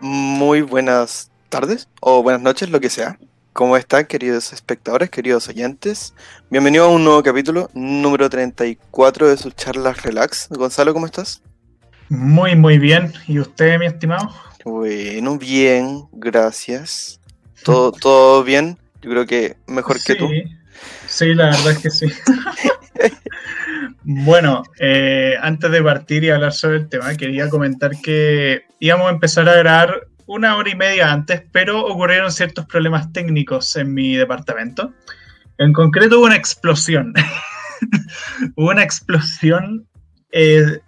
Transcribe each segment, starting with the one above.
Muy buenas tardes o buenas noches, lo que sea. ¿Cómo están, queridos espectadores, queridos oyentes? Bienvenido a un nuevo capítulo, número 34 de sus charlas Relax. Gonzalo, ¿cómo estás? Muy, muy bien. ¿Y usted, mi estimado? Bueno, bien, gracias. ¿Todo, todo bien? Yo creo que mejor que tú. Sí, la verdad es que sí. bueno, eh, antes de partir y hablar sobre el tema, quería comentar que íbamos a empezar a grabar una hora y media antes, pero ocurrieron ciertos problemas técnicos en mi departamento. En concreto hubo una explosión. hubo una explosión eh,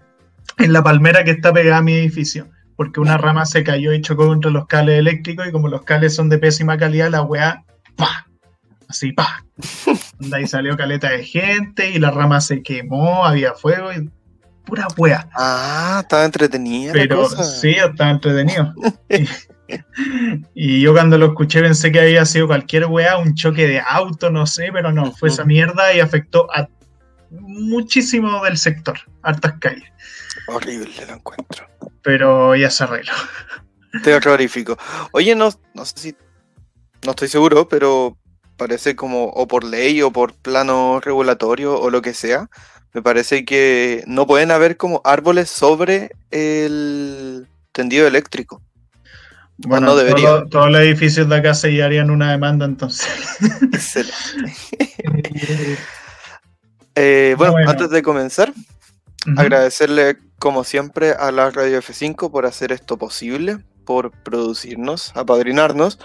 en la palmera que está pegada a mi edificio, porque una rama se cayó y chocó contra los cables eléctricos y como los cables son de pésima calidad, la weá, así, pa. Ahí salió caleta de gente y la rama se quemó, había fuego y pura wea. Ah, estaba entretenida. Pero sí, estaba entretenido. y, yo cuando lo escuché pensé que había sido cualquier wea, un choque de auto, no sé, pero no, fue esa mierda y afectó a muchísimo del sector, hartas calles. Horrible lo encuentro. Pero ya se arregló. Te clarifico. Oye, no, no sé si. No estoy seguro, pero parece como o por ley o por plano regulatorio o lo que sea, me parece que no pueden haber como árboles sobre el tendido eléctrico. Bueno, no debería. todos los edificios de acá se harían una demanda entonces. Eh, bueno, antes de comenzar, agradecerle como siempre a la Radio F5 por hacer esto posible, por producirnos, apadrinarnos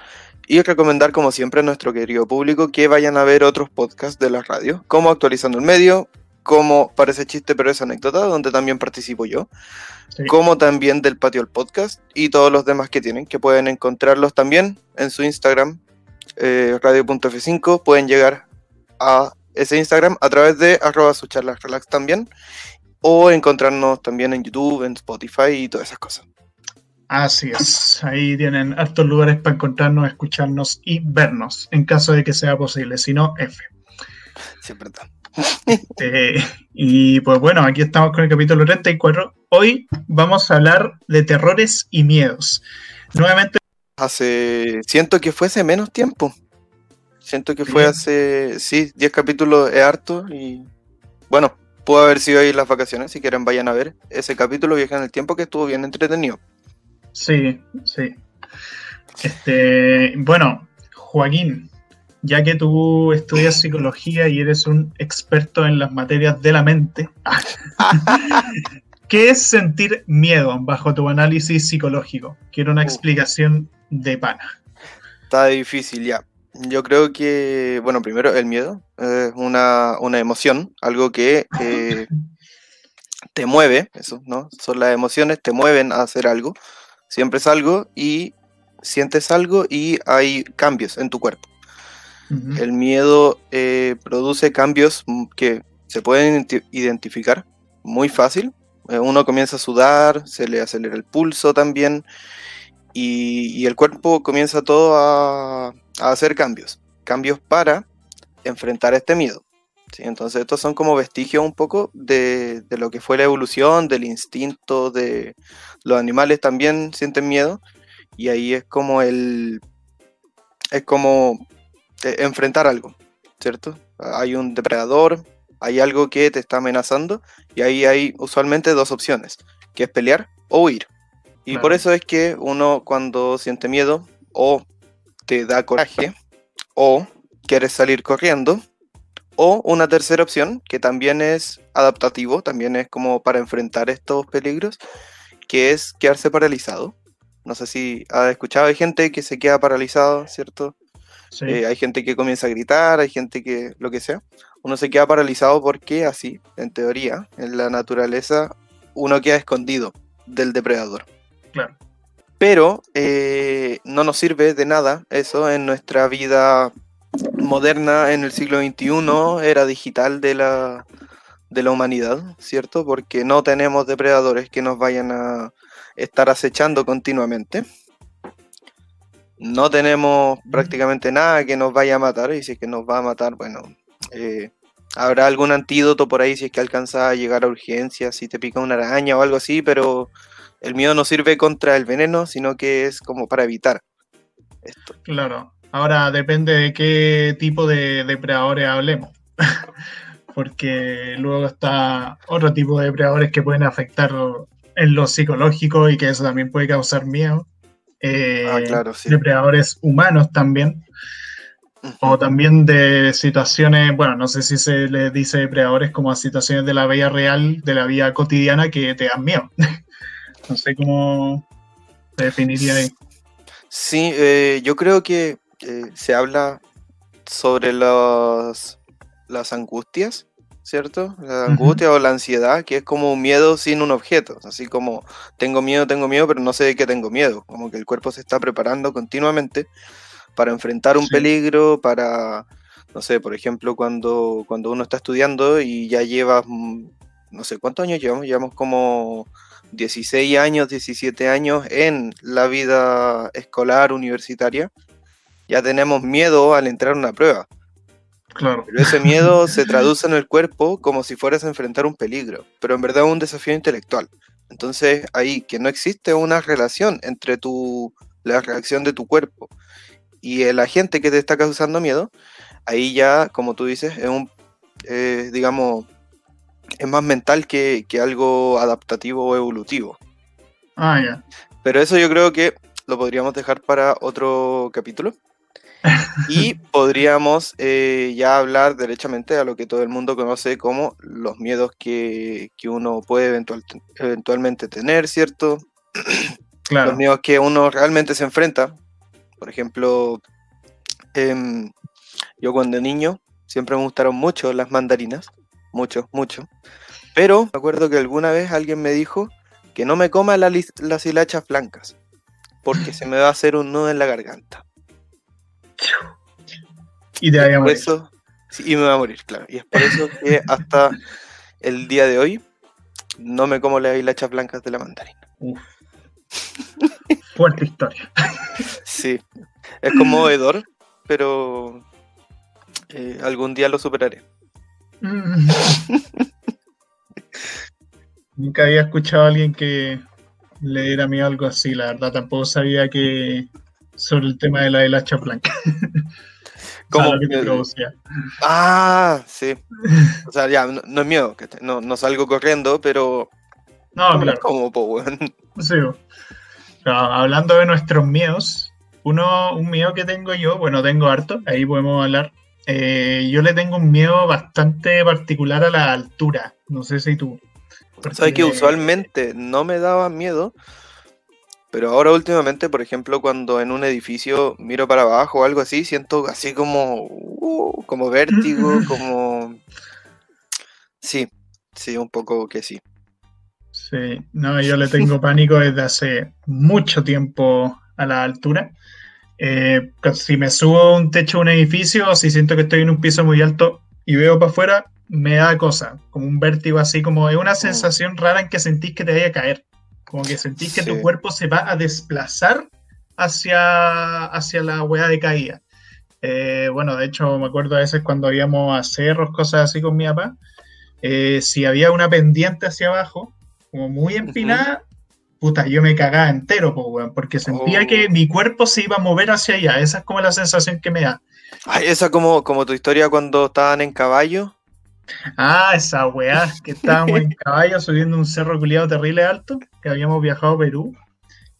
y recomendar, como siempre, a nuestro querido público que vayan a ver otros podcasts de la radio, como Actualizando el Medio, como Parece Chiste pero es Anécdota, donde también participo yo, como también del Patio el Podcast y todos los demás que tienen, que pueden encontrarlos también en su Instagram, eh, radio.f5, pueden llegar a ese Instagram a través de arroba su charlas relax también, o encontrarnos también en YouTube, en Spotify y todas esas cosas. Así es, ahí tienen hartos lugares para encontrarnos, escucharnos y vernos, en caso de que sea posible, si no, F. Siempre está. Este, y pues bueno, aquí estamos con el capítulo 34. Hoy vamos a hablar de terrores y miedos. Nuevamente. Hace. Siento que fue hace menos tiempo. Siento que fue hace. Sí, 10 capítulos es harto y. Bueno, pudo haber sido ahí las vacaciones. Si quieren, vayan a ver ese capítulo Viaja en el Tiempo que estuvo bien entretenido. Sí, sí. Este, bueno, Joaquín, ya que tú estudias psicología y eres un experto en las materias de la mente, ¿qué es sentir miedo bajo tu análisis psicológico? Quiero una explicación de pana. Está difícil ya. Yo creo que, bueno, primero el miedo es una, emoción, algo que eh, te mueve, eso, ¿no? Son las emociones, te mueven a hacer algo siempre es algo y sientes algo y hay cambios en tu cuerpo. El miedo eh, produce cambios que se pueden identificar muy fácil. Eh, uno comienza a sudar, se le acelera el pulso también y, el cuerpo comienza todo a, hacer cambios. Cambios para enfrentar este miedo. Entonces estos son como vestigios un poco de, de, lo que fue la evolución, del instinto, de los animales también sienten miedo y ahí es como el... es como eh, enfrentar algo, ¿cierto? Hay un depredador, hay algo que te está amenazando y ahí hay usualmente dos opciones, que es pelear o huir. Y por eso es que uno cuando siente miedo o te da coraje o quieres salir corriendo, o una tercera opción, que también es adaptativo, también es como para enfrentar estos peligros, que es quedarse paralizado. No sé si has escuchado, hay gente que se queda paralizado, ¿cierto? Eh, hay gente que comienza a gritar, hay gente que lo que sea. Uno se queda paralizado porque así, en teoría, en la naturaleza, uno queda escondido del depredador. Claro. Pero eh, no nos sirve de nada eso en nuestra vida moderna en el siglo XXI, era digital de la, de la humanidad, ¿cierto? Porque no tenemos depredadores que nos vayan a estar acechando continuamente. No tenemos prácticamente nada que nos vaya a matar, y si es que nos va a matar, bueno, eh, Habrá algún antídoto por ahí si es que alcanza a llegar a urgencias, si te pica una araña o algo así, pero el miedo no sirve contra el veneno, sino que es como para evitar esto. Claro. Ahora depende de qué tipo de depredadores hablemos. Porque luego está otro tipo de depredadores que pueden afectar en lo psicológico y que eso también puede causar miedo. Eh, Ah, claro, sí. Depredadores humanos también. O también de situaciones, bueno, no sé si se les dice depredadores como a situaciones de la vida real, de la vida cotidiana que te dan miedo. no sé cómo se definiría ahí. Sí, eh, yo creo que eh, se habla sobre los, las angustias, ¿cierto? La angustia o la ansiedad, que es como un miedo sin un objeto, así como tengo miedo, tengo miedo, pero no sé de qué tengo miedo, como que el cuerpo se está preparando continuamente para enfrentar un Sí. peligro, para, no sé, por ejemplo, cuando, cuando uno está estudiando y ya llevas, mm, no sé, ¿cuántos años llevamos? Llevamos como 16 años, 17 años en la vida escolar universitaria, ya tenemos miedo al entrar a una prueba. Claro. Pero ese miedo se traduce en el cuerpo como si fueras a enfrentar un peligro, pero en verdad es un desafío intelectual. Entonces, ahí que no existe una relación entre tu, la reacción de tu cuerpo y el agente que te está causando miedo, ahí ya, como tú dices, es un, eh, digamos, es más mental que, que algo adaptativo o evolutivo. Ah, ya. Pero eso yo creo que lo podríamos dejar para otro capítulo. Y podríamos eh, ya hablar derechamente a lo que todo el mundo conoce como los miedos que, que uno puede eventual- eventualmente tener, ¿cierto? Claro. Los miedos que uno realmente se enfrenta. Por ejemplo, em, yo cuando niño siempre me gustaron mucho las mandarinas, mucho, mucho. Pero me acuerdo que alguna vez alguien me dijo que no me coma la las hilachas blancas, porque se me va a hacer un nudo en la garganta. Y te vaya a por morir. eso, sí, y me va a morir, claro. Y es por eso que hasta el día de hoy no me como las hilachas blancas de la mandarina. Uf. Fuerte historia. Sí, es conmovedor, pero eh, algún día lo superaré. Mm. Nunca había escuchado a alguien que le diera mí algo así, la verdad. Tampoco sabía que sobre el tema de la hilacha blanca. Como, lo que te producía. ah, sí. O sea, ya, no, no es miedo, que te- no, no salgo corriendo, pero No, Ah, claro. como, po. Sí. Pero hablando de nuestros miedos, uno, un miedo que tengo yo, bueno, tengo harto, ahí podemos hablar. Eh, yo le tengo un miedo bastante particular a la altura. No sé si tú. Sabes que Porque- usualmente no me daba miedo, pero ahora últimamente, por ejemplo, cuando en un edificio miro para abajo o algo así, siento así como, uh, como vértigo, como... Sí, sí, un poco que sí. Sí, no, yo le tengo pánico desde hace mucho tiempo a la altura. Eh, si me subo a un techo de un edificio si siento que estoy en un piso muy alto y veo para afuera, me da cosa, como un vértigo así, como es una sensación rara en que sentís que te vaya a caer, como que sentís que tu cuerpo se va a desplazar hacia, hacia la hueá de caída. Eh, bueno, de hecho me acuerdo a veces cuando íbamos a cerros, cosas así con mi papá, eh, si había una pendiente hacia abajo, como muy empinada, puta, yo me cagaba entero, po, weón, porque sentía Oh. que mi cuerpo se iba a mover hacia allá. Esa es como la sensación que me da. Ay, esa como, como tu historia cuando estaban en caballo. Ah, esa weá, que estábamos en caballo subiendo un cerro culiado terrible alto, que habíamos viajado a Perú,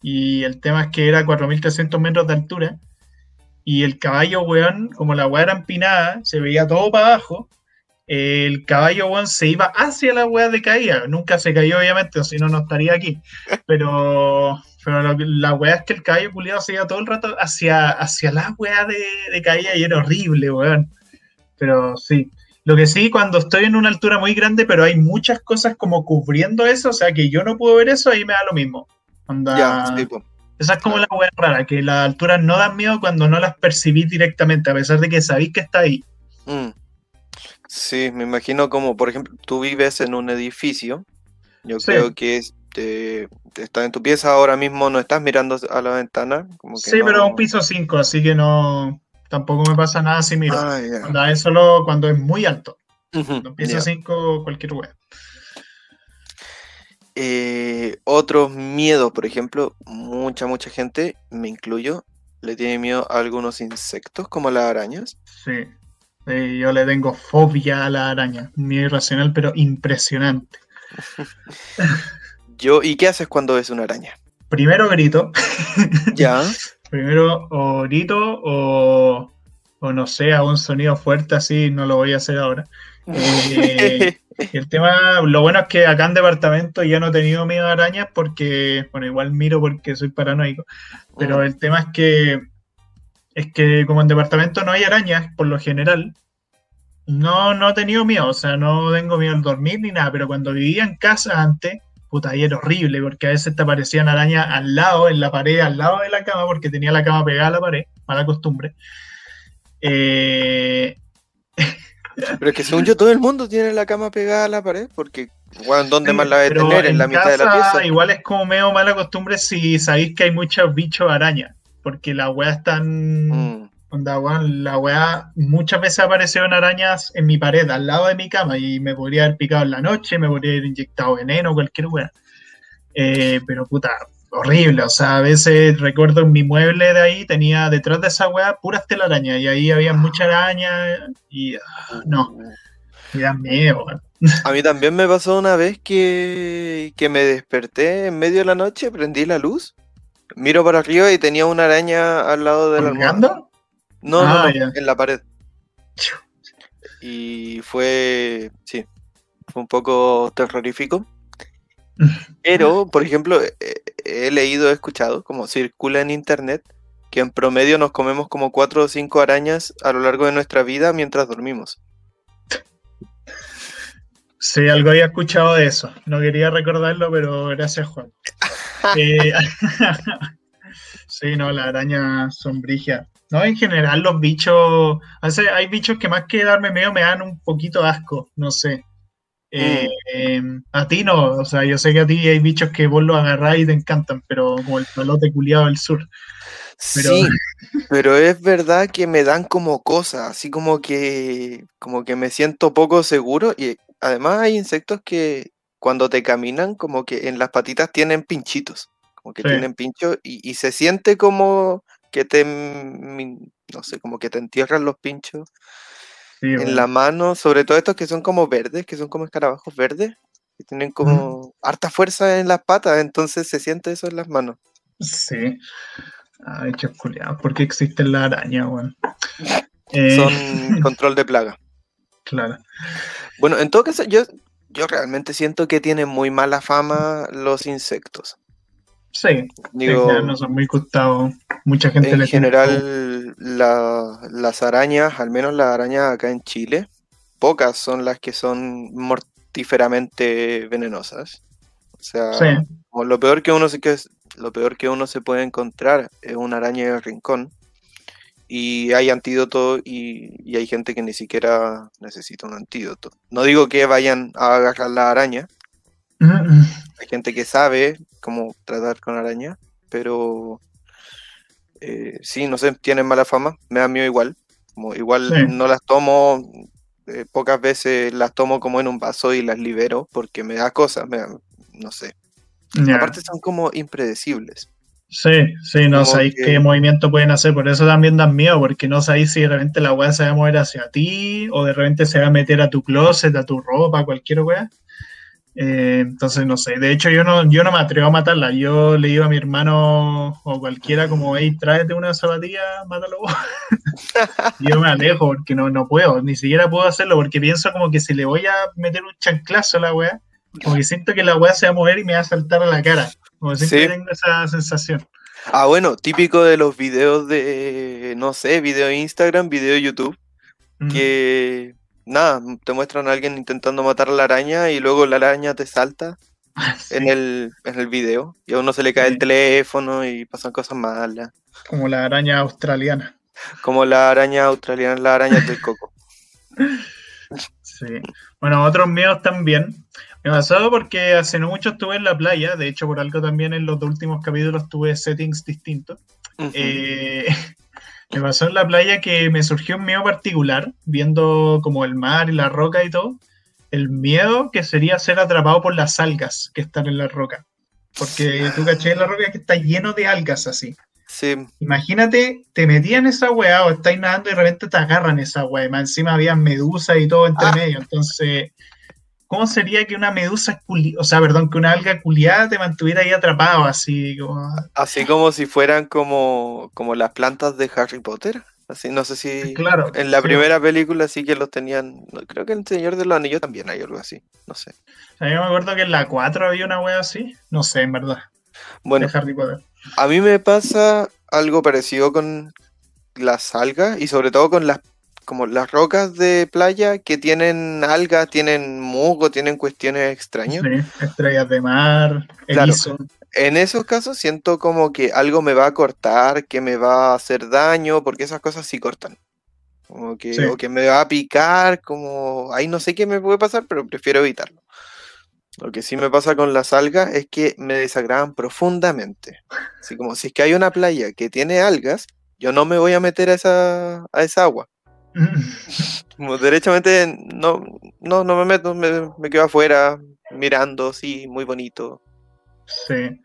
y el tema es que era 4.300 metros de altura, y el caballo, weón, como la weá era empinada, se veía todo para abajo, el caballo, weón, se iba hacia la weá de caída, nunca se cayó, obviamente, o si no, no estaría aquí, pero, pero lo que- la weá es que el caballo culiado se iba todo el rato hacia, hacia la weá de, de caída, y era horrible, weón, pero sí. Lo que sí, cuando estoy en una altura muy grande, pero hay muchas cosas como cubriendo eso, o sea que yo no puedo ver eso, ahí me da lo mismo. Onda- Ya, sí, po. esa es como la hueá rara, que las alturas no dan miedo cuando no las percibís directamente, a pesar de que sabéis que está ahí. Mm. Sí, me imagino como, por ejemplo, tú vives en un edificio. Yo Sí. creo que este, estás en tu pieza ahora mismo, no estás mirando a la ventana. Como que Sí, pero no- un piso 5, así que no, tampoco me pasa nada si miro. Ah. Onda, es solo cuando es muy alto. No empieza 5, cualquier web. Eh, otros miedos, por ejemplo, mucha, mucha gente, me incluyo, le tiene miedo a algunos insectos como las arañas. Sí, yo le tengo fobia a la araña, miedo irracional, pero impresionante. yo, ¿y qué haces cuando ves una araña? Primero grito. Ya. Primero o grito o, o no sé, hago un sonido fuerte así, no lo voy a hacer ahora. Eh, el tema, lo bueno es que acá en departamento ya no he tenido miedo a arañas porque, bueno, igual miro porque soy paranoico, pero mm. el tema es que es que como en departamento no hay arañas, por lo general, no, no he tenido miedo, o sea, no tengo miedo al dormir ni nada, pero cuando vivía en casa antes, puta, ahí era horrible, porque a veces te aparecían arañas al lado, en la pared, al lado de la cama, porque tenía la cama pegada a la pared, mala costumbre. Eh, pero es que según yo, todo el mundo tiene la cama pegada a la pared, porque, bueno, ¿dónde más la de tener? En, la mitad de la pieza. Igual es como medio mala costumbre si sabéis que hay muchos bichos araña, porque la weá están. Mm. La weá muchas veces aparecieron arañas en mi pared, al lado de mi cama, y me podría haber picado en la noche, me podría haber inyectado veneno, cualquier weá. Eh, pero puta, horrible. O sea, a veces recuerdo en mi mueble de ahí tenía detrás de esa weá puras telarañas y ahí había mucha araña y ah, no, me da miedo. A mí también me pasó una vez que, que me desperté en medio de la noche, prendí la luz, miro para arriba y tenía una araña al lado de la almohada. No, no, ah, en la pared. Y fue, sí, fue un poco terrorífico. Pero, por ejemplo, he leído, he escuchado, como circula en internet, que en promedio nos comemos como cuatro o cinco arañas a lo largo de nuestra vida mientras dormimos. Sí, algo había escuchado de eso. No quería recordarlo, pero gracias, Juan. Eh, sí, no, la araña sombrilla. No, en general los bichos, hay bichos que más que darme miedo me dan un poquito asco, no sé. Eh, em, a ti no, o sea, yo sé que a ti hay bichos que vos los agarrás y te encantan, pero como el pelote culiado del sur. Pero... Sí, pero es verdad que me dan como cosas, así como que, como que me siento poco seguro y además hay insectos que cuando te caminan como que en las patitas tienen pinchitos, como que tienen pinchos y, y, se siente como que te, no sé, como que te entierran los pinchos en la mano, sobre todo estos que son como verdes, que son como escarabajos verdes, que tienen como harta fuerza en las patas, entonces se siente eso en las manos. Sí. Ay, chasculeado, ¿por qué existen las arañas, weón? Son eh, control de plaga. Claro. Bueno, en todo caso, yo, yo realmente siento que tienen muy mala fama los insectos. Sí, no son muy gustados. Mucha gente En general, las arañas, al menos las arañas acá en Chile, pocas son las que son mortíferamente venenosas. O sea, lo peor que uno se que lo peor que uno se puede encontrar es una araña de rincón. Y hay antídoto y, y hay gente que ni siquiera necesita un antídoto. No digo que vayan a agarrar la araña, hay gente que sabe cómo tratar con araña, pero eh, sí, no sé, tienen mala fama, me da miedo igual. Como igual no las tomo, eh, pocas veces las tomo como en un vaso y las libero porque me da cosas, no sé. Aparte son como impredecibles. Sí, sí, no sabéis qué movimiento pueden hacer, por eso también dan miedo, porque no sabéis si de repente la weá se va a mover hacia ti o de repente se va a meter a tu closet, a tu ropa, cualquier weá. Eh, entonces, no sé, de hecho yo no, yo no me atrevo a matarla, yo le digo a mi hermano o cualquiera como, hey, tráete una zapatilla, mátalo yo me alejo porque no, no puedo, ni siquiera puedo hacerlo porque pienso como que si le voy a meter un chanclazo a la weá, como que siento que la weá se va a mover y me va a saltar a la cara. Como siempre tengo esa sensación. Ah, bueno, típico de los videos de, no sé, video de Instagram, video de YouTube, que nada, te muestran a alguien intentando matar a la araña y luego la araña te salta en, el, en el video y a uno se le cae el teléfono y pasan cosas malas. Como la araña australiana. Como la araña australiana, la araña del coco. Sí. Bueno, otros miedos también. Me pasó porque hace no mucho estuve en la playa, de hecho por algo también en los últimos capítulos tuve settings distintos. Me pasó en la playa que me surgió un miedo particular, viendo como el mar y la roca y todo. El miedo que sería ser atrapado por las algas que están en la roca. Porque tú caché en la roca que está lleno de algas así. Sí, Imagínate, te metían esa weá o estáis nadando y de repente te agarran esa weá. y Más encima había medusas y todo entre Ah. medio. Entonces, ¿cómo sería que una medusa, culi- o sea, perdón, que una alga culiada te mantuviera ahí atrapado así? Como... así como si fueran como, como las plantas de Harry Potter. Así, no sé si Claro. en la sí. primera película sí que los tenían. Creo que en El Señor de los Anillos también hay algo así. No sé. O sea, yo me acuerdo que en la 4 había una wea así. No sé, en verdad. Bueno, De Harry Potter. a mí me pasa algo parecido con las algas y sobre todo con las como las rocas de playa que tienen algas, tienen musgo, tienen cuestiones extrañas. Sí, estrellas de mar, Claro. erizo. En esos casos siento como que algo me va a cortar, que me va a hacer daño, porque esas cosas sí cortan. Como que, Sí. o que me va a picar, como ahí no sé qué me puede pasar, pero prefiero evitarlo. Lo que sí me pasa con las algas es que me desagradan profundamente. Así como si es que hay una playa que tiene algas, yo no me voy a meter a esa, a esa agua. Como derechamente no, no, no me meto, me, me quedo afuera mirando, sí, muy bonito. sí.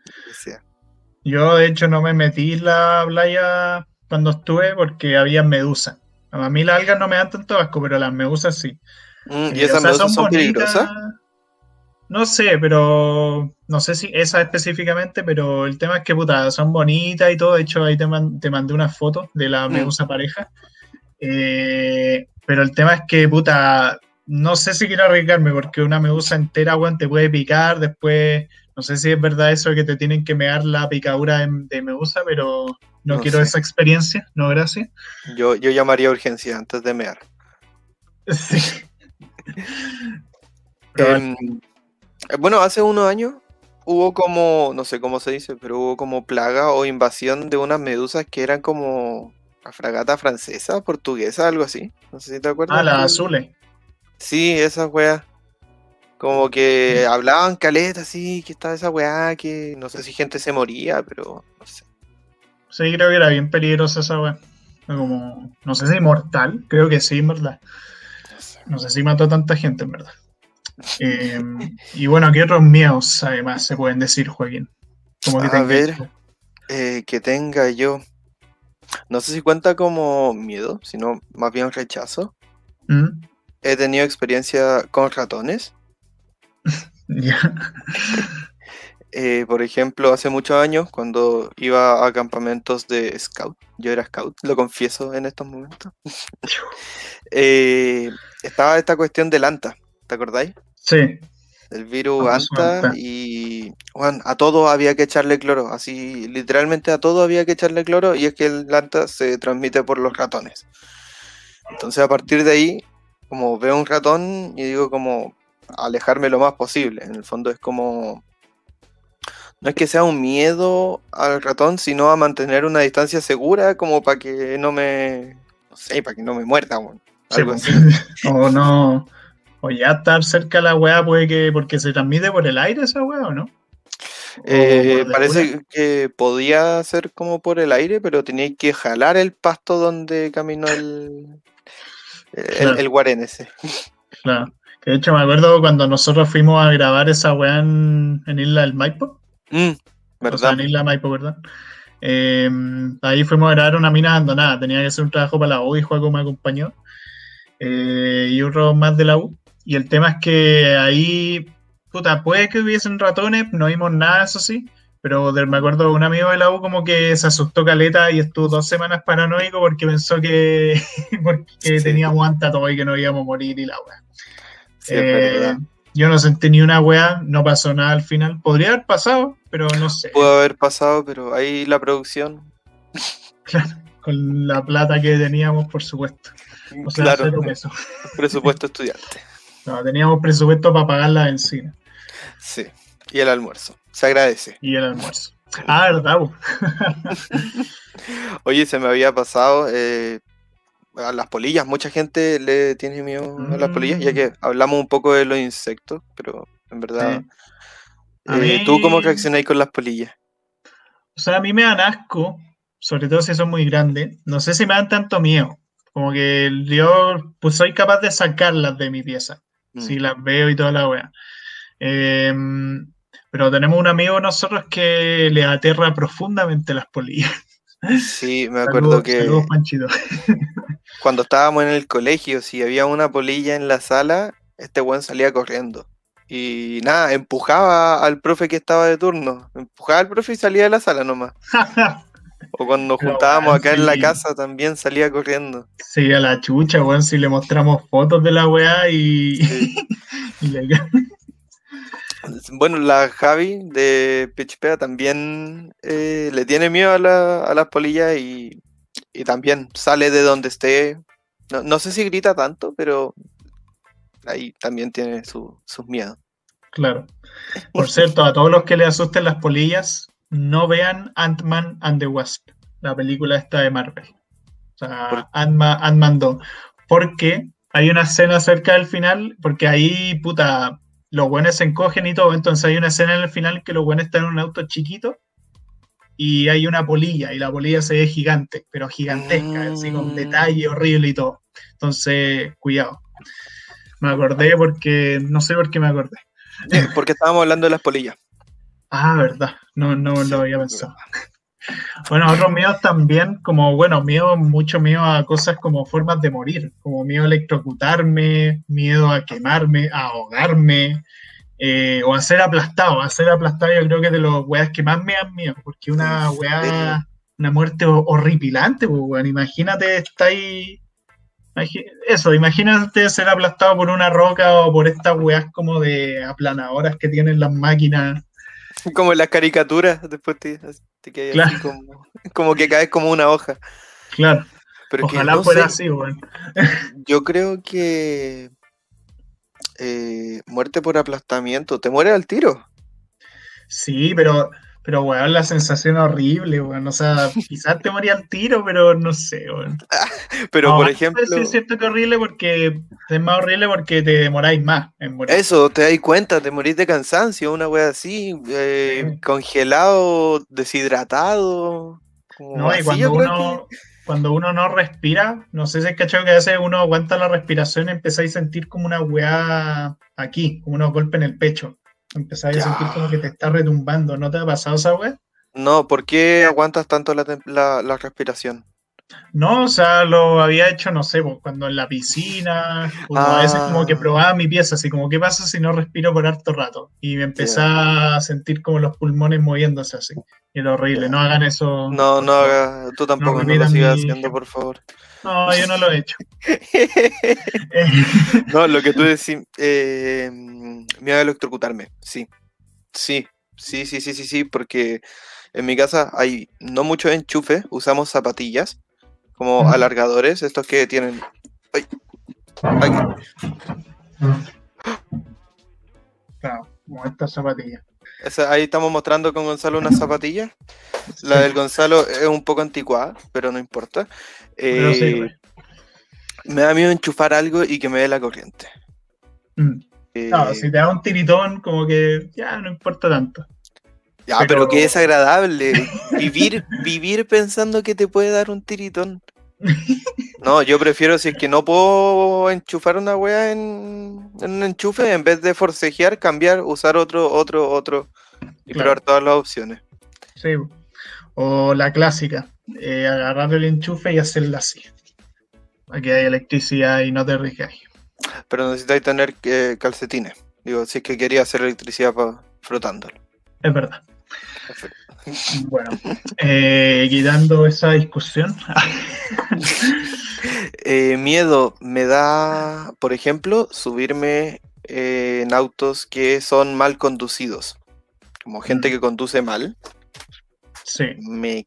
Yo, de hecho, no me metí en la playa cuando estuve porque había medusas. A mí las algas no me dan tanto asco, pero las medusas sí. Mm, ¿Y esas o sea, medusas son, peligrosas? No sé, pero no sé si esa específicamente, pero el tema es que puta, son bonitas y todo. De hecho, ahí te, man- te mandé una foto de la Mm. medusa pareja. Eh, pero el tema es que, puta, no sé si quiero arriesgarme porque una medusa entera, weón, te puede picar. Después, no sé si es verdad eso de que te tienen que mear la picadura de, medusa, pero no, No quiero sé. esa experiencia, no, gracias. Yo, yo llamaría a urgencia antes de mear. Sí. Em, eh, bueno, hace unos años hubo como, no sé cómo se dice, pero hubo como plaga o invasión de unas medusas que eran como la fragata francesa, portuguesa, algo así. No sé si te acuerdas. Ah, las tú. azules. Sí, esas weas. Como que hablaban caleta, sí, que estaba esa weá, que no sé si gente se moría, pero no sé. Sí, creo que era bien peligrosa esa weá. Como, no sé si mortal, creo que sí, en verdad. no sé. Si mató tanta gente, en verdad. Eh, y bueno, ¿qué otros miedos además se pueden decir, Joaquín? Como que A ver. Eh, que tenga yo. No sé si cuenta como miedo, sino más bien rechazo. ¿Mm? He tenido experiencia con ratones. Ya. Eh, por ejemplo, hace muchos años, cuando iba a campamentos de scout, yo era scout, lo confieso en estos momentos. eh, estaba esta cuestión del anta, ¿te acordáis? Sí, El virus Famoso anta y Juan, a todo había que echarle cloro, así literalmente a todo había que echarle cloro y es que el anta se transmite por los ratones. Entonces a partir de ahí, como veo un ratón y digo como alejarme lo más posible. En el fondo es como no es que sea un miedo al ratón, sino a mantener una distancia segura como para que no me no sé, para que no me muerda, sí, algo pues. así. o no. O ya estar cerca de la weá puede que. Porque se transmite por el aire esa weá, ¿o no? Eh, parece que podía ser como por el aire, pero tenía que jalar el pasto donde caminó el, el, Claro. el guarén ese. Claro. Que de hecho me acuerdo cuando nosotros fuimos a grabar esa weá en, en Isla del Maipo. Mm, O sea, ¿verdad? en Isla Maipo, ¿verdad? Eh, ahí fuimos a grabar una mina abandonada. Tenía que hacer un trabajo para la U y Juaco me acompañó. Eh, y otro más de la U. Y el tema es que ahí, puta, puede que hubiesen ratones, no vimos nada, eso sí. Pero de- me acuerdo un amigo de la U como que se asustó caleta y estuvo dos semanas paranoico porque pensó que, porque Sí. teníamos anta todo y que no íbamos a morir y la weá. Sí, Eh, yo no sentí ni una weá, no pasó nada al final. Podría haber pasado, pero no sé. Pudo haber pasado, pero ahí la producción. Con la plata que teníamos, por supuesto. O sea, claro, presupuesto estudiante. No, teníamos presupuesto para pagar la benzina Sí. Y el almuerzo. Se agradece. y el almuerzo. Ah, verdad. Oye, se me había pasado eh, a las polillas. Mucha gente le tiene miedo a las polillas, ya Mm. que hablamos un poco de los insectos, pero en verdad. Sí. Eh, ¿Tú cómo reaccionáis con las polillas? O sea, a mí me dan asco. Sobre todo si son muy grandes, no sé si me dan tanto miedo. Como que yo pues soy capaz de sacarlas de mi pieza. Mm. las veo y toda la wea. Em, pero tenemos un amigo nosotros que le aterra profundamente las polillas. Sí, me acuerdo Saludos- que saludos, Panchito. cuando estábamos en el colegio, si había una polilla en la sala, este weón salía corriendo. Y nada, empujaba al profe que estaba de turno. Empujaba al profe y salía de la sala nomás. O cuando Pero, juntábamos acá en la casa también salía corriendo. Sí, a la chucha, weón, si le mostramos fotos de la weá y, Sí. y le- Bueno, la Javi de Pichpea también eh, le tiene miedo a, la- a las polillas y, y también sale de donde esté. No, no sé si grita tanto, pero ahí también tiene su- sus miedos. Claro. Por cierto, a todos los que les asusten las polillas, no vean Ant-Man and the Wasp, la película esta de Marvel. O sea, ¿Por- Ant-Man, Ant-Man 2. Porque hay una escena cerca del final, porque ahí, puta, los buenos se encogen y todo, entonces hay una escena en el final que los buenos están en un auto chiquito y hay una polilla, y la polilla se ve gigante, pero gigantesca, así con Mm. detalle horrible y todo. Entonces, cuidado. Me acordé porque, no sé por qué me acordé. Porque estábamos hablando de las polillas. Ah, verdad, no, no Sí, lo había pensado. Bueno, otros miedos también, como, bueno, miedo, mucho miedo a cosas como formas de morir, como miedo a electrocutarme, miedo a quemarme, a ahogarme, eh, o a ser aplastado. A ser aplastado yo creo que es de los weas que más me dan miedo, porque una ¿En wea, una muerte ho- horripilante, pues, weón. Imagínate, está ahí... Eso, imagínate ser aplastado por una roca o por estas weas como de aplanadoras que tienen las máquinas. Como en las caricaturas, después te, te quedas así Claro. como, como que caes como una hoja. Claro, Pero ojalá no fuera sé, así, weón. yo creo que eh, muerte por aplastamiento, te mueres al tiro. Sí, pero, pero weón, la sensación horrible, weón. O sea, quizás te moría al tiro, pero no sé, weón. Pero No, por ejemplo, es cierto que horrible porque es más horrible porque te demoráis más en morir. eso, te das cuenta, te morís de cansancio, una wea así, eh, Sí. congelado, deshidratado. como No, y cuando uno, cuando uno no respira, no sé si es cachado que a veces uno aguanta la respiración y empezáis a sentir como una weá aquí, como unos golpes en el pecho. Empezáis a sentir como que te está retumbando. ¿No te ha pasado esa weá? No, ¿por qué aguantas tanto la, la- la respiración? No, o sea, lo había hecho, no sé, pues, cuando en la piscina, o a veces como que Ah. probaba mi pieza, así como, ¿qué pasa si no respiro por harto rato? Y me empezaba a sentir como los pulmones moviéndose así. Y era horrible, no hagan eso. No, no favor. haga, tú tampoco no, lo repitan sigas mi haciendo, por favor. No, yo no lo he hecho. No, lo que tú decís, eh, miedo a electrocutarme, sí. Sí, sí, sí, sí, sí, sí, porque en mi casa hay no mucho enchufe, usamos zapatillas como alargadores, estos que tienen... ay, aquí, claro, como esta zapatilla. Esa- ahí estamos mostrando con Gonzalo unas zapatillas. La Sí, del Gonzalo es un poco anticuada, pero no importa. pero Eh, sirve. me da miedo enchufar algo y que me dé la corriente. Mm. Eh, No, si te da un tiritón, como que ya no importa tanto. Ya, Pero- pero, qué desagradable. Vivir, vivir pensando que te puede dar un tiritón. No, yo prefiero si es que no puedo enchufar una wea en, en un enchufe, en vez de forcejear, cambiar, usar otro, otro, otro y Claro. probar todas las opciones. Sí. O la clásica, eh, agarrar el enchufe y hacerla así. Aquí hay electricidad y no te arriesgáis. Pero necesitáis tener eh, calcetines. Digo, si es que quería hacer electricidad frotándolo. Es verdad. Perfecto. Bueno, eh, quitando esa discusión, Eh, miedo me da, por ejemplo, subirme eh, en autos que son mal conducidos. Como gente Mm. que conduce mal. sí, Me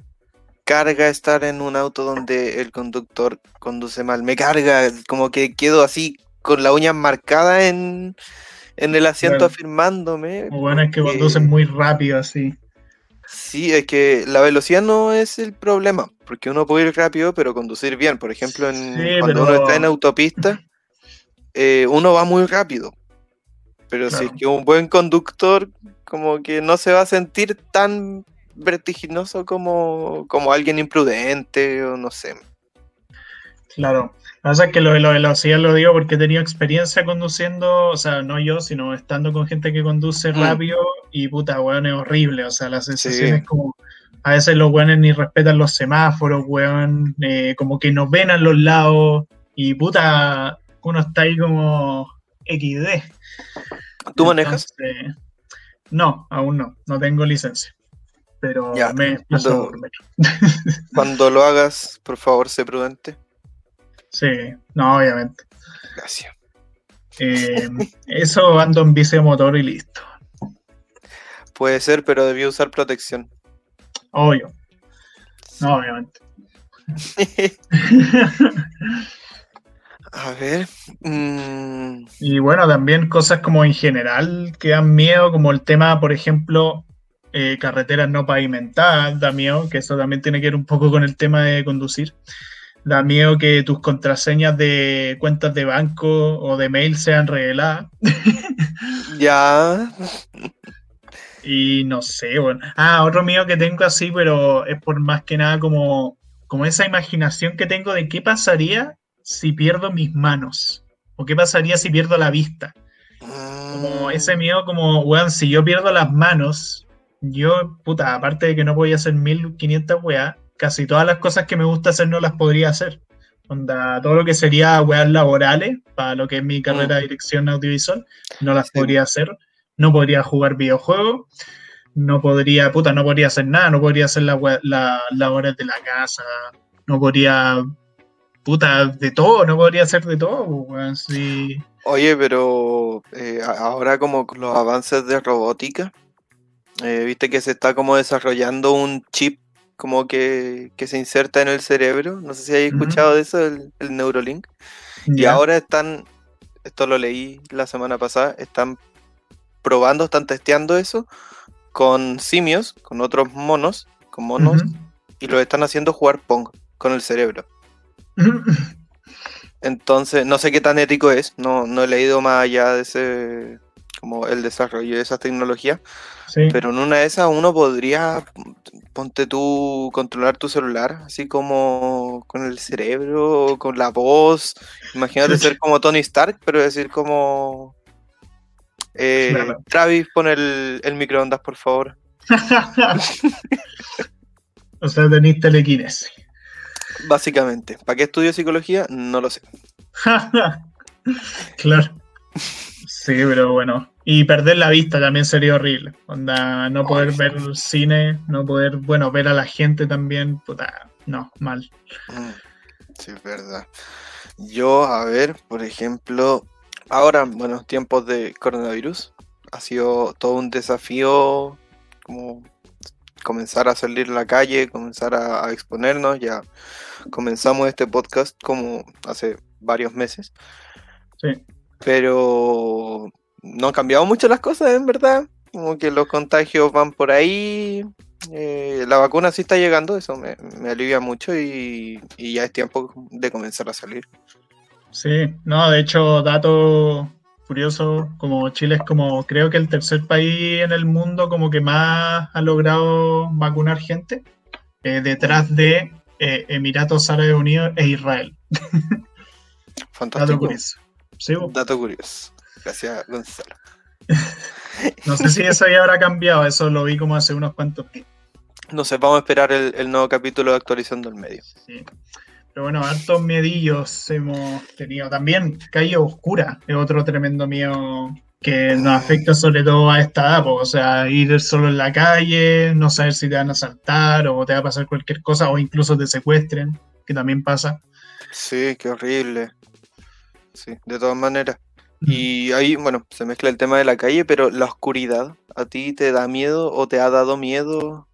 carga estar en un auto donde el conductor conduce mal. Me carga, como que quedo así con la uña marcada en, en el asiento Claro. afirmándome. bueno, es que conducen muy rápido así. Sí, es que la velocidad no es el problema, porque uno puede ir rápido, pero conducir bien. Por ejemplo, en, Sí, cuando pero- uno está en autopista, eh, uno va muy rápido. Pero si es Claro. que un buen conductor, como que no se va a sentir tan vertiginoso como, como alguien imprudente o no sé. Claro. Pasa que lo de la velocidad lo digo porque he tenido experiencia conduciendo, o sea, no yo, sino estando con gente que conduce Mm. rápido y puta, weón, es horrible. O sea, la sensación Sí. es como. A veces los weones ni respetan los semáforos, weón, eh, como que nos ven a los lados y puta, uno está ahí como XD. ¿Tú manejas? Entonces, no, aún no, no tengo licencia. Pero Ya, me cuando-. Cuando lo hagas, por favor, sé prudente. Sí, no, obviamente. Gracias. Eh, eso ando en bici de motor y listo. Puede ser, pero debí usar protección. Obvio. No, obviamente. A ver. mm, Y bueno, también cosas como en general que dan miedo, como el tema, por ejemplo, eh, carreteras no pavimentadas, da miedo, que eso también tiene que ver un poco con el tema de conducir. Da miedo que tus contraseñas de cuentas de banco o de mail sean reveladas. ya. Y no sé, bueno. Ah, otro miedo que tengo así, pero es por más que nada como, como esa imaginación que tengo de qué pasaría si pierdo mis manos. O qué pasaría si pierdo la vista. Como Mm, ese miedo como, weón, si yo pierdo las manos, yo, puta, aparte de que no podía hacer 1500 weas, casi todas las cosas que me gusta hacer no las podría hacer. Onda, todo lo que sería weas laborales, para lo que es mi carrera de dirección audiovisual, no las Sí. podría hacer. No podría jugar videojuegos, no podría, puta, no podría hacer nada, no podría hacer las la, la labores de la casa, no podría, puta, de todo, no podría hacer de todo, weón, sí. Oye, pero eh, ahora como los avances de robótica, eh, viste que se está como desarrollando un chip como que, que se inserta en el cerebro. No sé si hay Ujú. escuchado de eso, el, el Neuralink. Y ahora están, esto lo leí la semana pasada, están probando, están testeando eso con simios, con otros monos, con monos, y lo están haciendo jugar Pong con el cerebro. Entonces, no sé qué tan ético es, no, no he leído más allá de ese, como el desarrollo de esas tecnologías, Sí. pero en una de esas uno podría, ponte tú, controlar tu celular, así como con el cerebro, con la voz. Imagínate ser como Tony Stark, pero decir como... eh, Claro. Travis, pon el, el microondas, por favor. o sea, tenéis telequinesis. Básicamente. ¿Para qué estudio psicología? No lo sé. claro. Sí, pero bueno. Y perder la vista también sería horrible. Onda, no poder Ay, ver cine, no poder, bueno, ver a la gente también. Puta, no, mal. Mm, Sí, es verdad. Yo, a ver, por ejemplo, ahora, bueno, tiempos de coronavirus, ha sido todo un desafío como comenzar a salir a la calle, comenzar a, a exponernos. Ya comenzamos este podcast como hace varios meses, Sí. Pero no han cambiado mucho las cosas, en verdad. Como que los contagios van por ahí. eh, la vacuna sí está llegando, eso me, me alivia mucho y, y ya es tiempo de comenzar a salir. Sí, no, de hecho, dato curioso, como Chile es como creo que el tercer país en el mundo como que más ha logrado vacunar gente, eh, detrás de eh, Emiratos Árabes Unidos e Israel. Dato Fantástico. curioso. Sí. Dato curioso. Gracias, Gonzalo. no sé si eso ya habrá cambiado, eso lo vi como hace unos cuantos días. No sé, vamos a esperar el, el nuevo capítulo de actualizando el medio. Sí. Pero bueno, hartos miedillos hemos tenido. También Calle Oscura es otro tremendo miedo que nos afecta sobre todo a esta edad. O sea, ir solo en la calle, no saber si te van a asaltar o te va a pasar cualquier cosa o incluso te secuestren, que también pasa. Sí, qué horrible. Sí, de todas maneras. Y ahí, bueno, se mezcla el tema de la calle, pero la oscuridad, ¿a ti te da miedo o te ha dado miedo?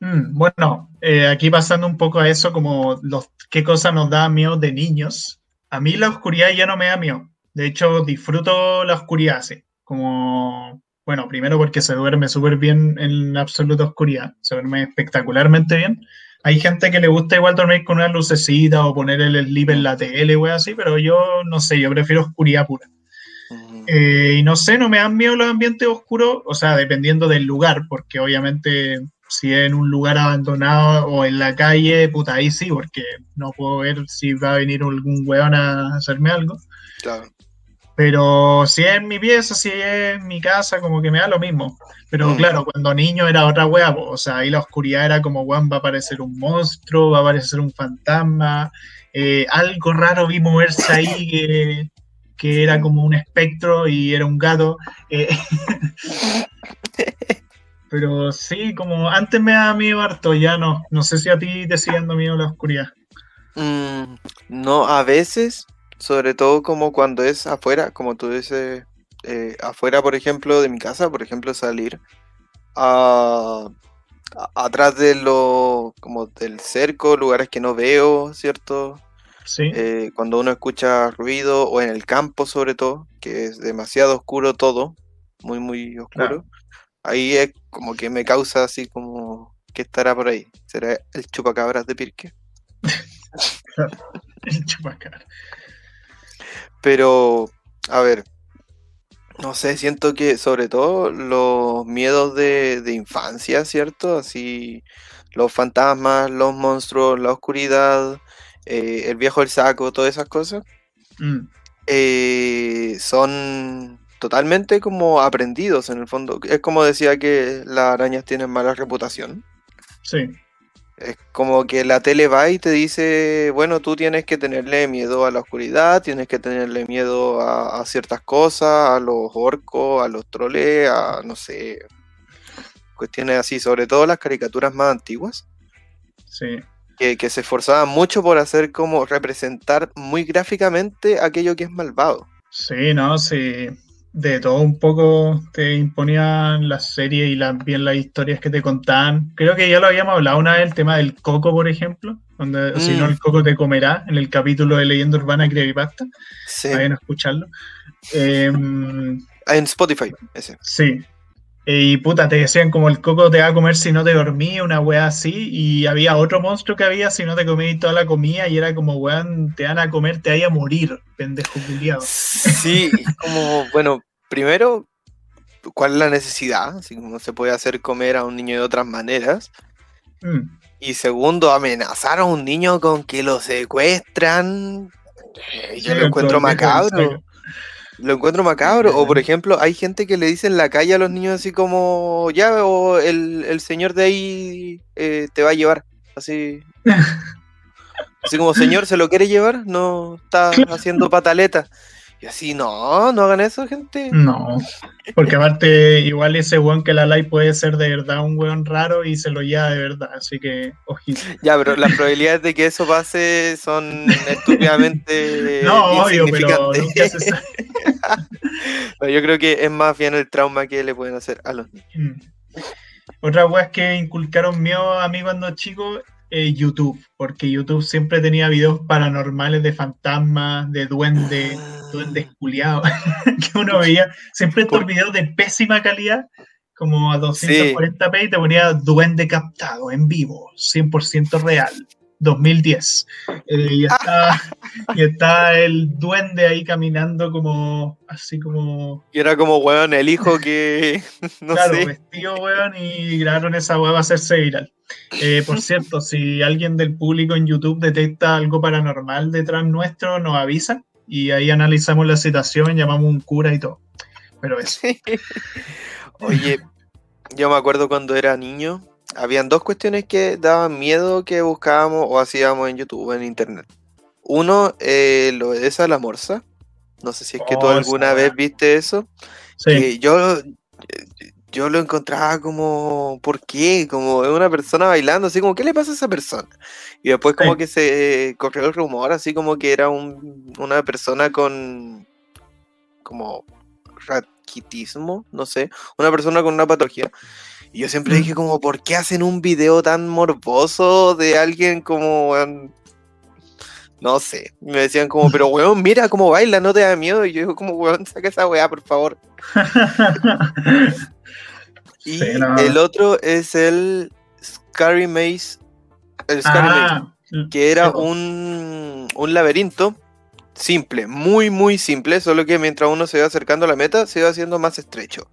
Mm, bueno, eh, aquí pasando un poco a eso, como los, qué cosa nos da miedo de niños. A mí la oscuridad ya no me da miedo. De hecho, disfruto la oscuridad, sí. Como, bueno, primero porque se duerme súper bien en absoluta oscuridad. Se duerme espectacularmente bien. Hay gente que le gusta igual dormir con una lucecita o poner el sleep en la tele, wey, así, pero yo no sé, yo prefiero oscuridad pura. Mm, Eh, y no sé, no me dan miedo los ambientes oscuros, o sea, dependiendo del lugar, porque obviamente Si es en un lugar abandonado o en la calle, puta, ahí sí, porque no puedo ver si va a venir algún weón a hacerme algo. Claro. Pero si es en mi pieza, si es en mi casa, como que me da lo mismo. Pero Mm. claro, cuando niño era otra wea, po. o sea, ahí la oscuridad era como, weón, va a aparecer un monstruo, va a aparecer un fantasma, eh, algo raro vi moverse ahí que, que era como un espectro y era un gato. eh. Pero sí, como antes me daba miedo harto, ya no. No sé si a ti te sigue dando miedo la oscuridad. Mm, no, a veces, sobre todo como cuando es afuera, como tú dices, eh, afuera, por ejemplo, de mi casa, por ejemplo, salir a, a- atrás de lo, como del cerco, lugares que no veo, ¿cierto? Sí, Eh, cuando uno escucha ruido o en el campo sobre todo, que es demasiado oscuro todo, muy, muy oscuro, ahí es como que me causa así como, ¿qué estará por ahí? ¿Será el chupacabras de Pirque? el chupacabra. Pero, a ver, no sé, siento que sobre todo los miedos de, de infancia, ¿cierto? Así, los fantasmas, los monstruos, la oscuridad, eh, el viejo del saco, todas esas cosas, Mm, eh, son totalmente como aprendidos en el fondo. Es como decía que las arañas tienen mala reputación. sí, Es como que la tele va y te dice, bueno, tú tienes que tenerle miedo a la oscuridad, tienes que tenerle miedo a, a ciertas cosas, a los orcos, a los troles, a no sé, cuestiones así, sobre todo las caricaturas más antiguas, sí. que, que se esforzaban mucho por hacer como representar muy gráficamente aquello que es malvado. Sí, no, sí. De todo un poco te imponían las series y las, bien las historias que te contaban. Creo que ya lo habíamos hablado una vez, el tema del coco, por ejemplo, donde si no Mm. el coco te comerá, en el capítulo de Leyenda Urbana Creepypasta, Sí, vayan a escucharlo. Em, en Spotify, ese. sí. Y puta, te decían como el coco te va a comer si no te dormí, una wea así, y había otro monstruo que había si no te comí toda la comida, y era como, weón, te van a comer, te vaya a morir, pendejo culiado. Sí, como, bueno, primero, ¿cuál es la necesidad? Así como se puede hacer comer a un niño de otras maneras. Mm, Y segundo, amenazar a un niño con que lo secuestran. Eh, Yo sí, lo encuentro macabro. Lo encuentro macabro. O por ejemplo, hay gente que le dice en la calle a los niños así como, ya, o el, el señor de ahí eh, te va a llevar. Así. Así como, señor, ¿se lo quiere llevar? No está haciendo pataleta. Y así, no, no hagan eso, gente. No, porque aparte, igual ese weón que la like puede ser de verdad un weón raro y se lo lleva de verdad, así que ojito. Ya, pero las probabilidades de que eso pase son estúpidamente No, obvio, pero nunca se sabe. No, Yo creo que es más bien el trauma que le pueden hacer a los niños. Mm. Otra weá que inculcaron miedo a mí cuando chico, eh, YouTube, porque YouTube siempre tenía videos paranormales de fantasmas, de duendes, duendes culiados, que uno veía. Siempre estos Por- videos de pésima calidad, como a 240p y te ponía duende captado en vivo, 100% real. 2010. Eh, y, está, y está el duende ahí caminando como, así como Y era como, weón, el hijo que. No claro, sé. vestido, weón, y grabaron esa weá para hacerse viral. Eh, por cierto, si alguien del público en YouTube detecta algo paranormal detrás nuestro, nos avisa y ahí analizamos la situación, llamamos un cura y todo. Pero eso. Oye, yo me acuerdo cuando era niño, habían dos cuestiones que daban miedo que buscábamos o hacíamos en YouTube en internet. Uno, eh, lo de esa la morsa. No sé si es que tú Oh, alguna vez viste eso. Sí, que yo, yo lo encontraba como, ¿por qué? Como una persona bailando, así como, ¿qué le pasa a esa persona? Y después como Sí. que se corrió el rumor, así como que era un- una persona con, como, raquitismo, no sé, una persona con una patología. Y yo siempre Mm. dije como, ¿por qué hacen un video tan morboso de alguien como, weón? No sé, me decían como, pero weón, mira cómo baila, no te da miedo. Y yo digo como, weón, saca esa weá, por favor. Y el otro es el Scary Maze. El Scary Maze, Ah, que era un, un laberinto simple, muy, muy simple, solo que mientras uno se va acercando a la meta, se va haciendo más estrecho.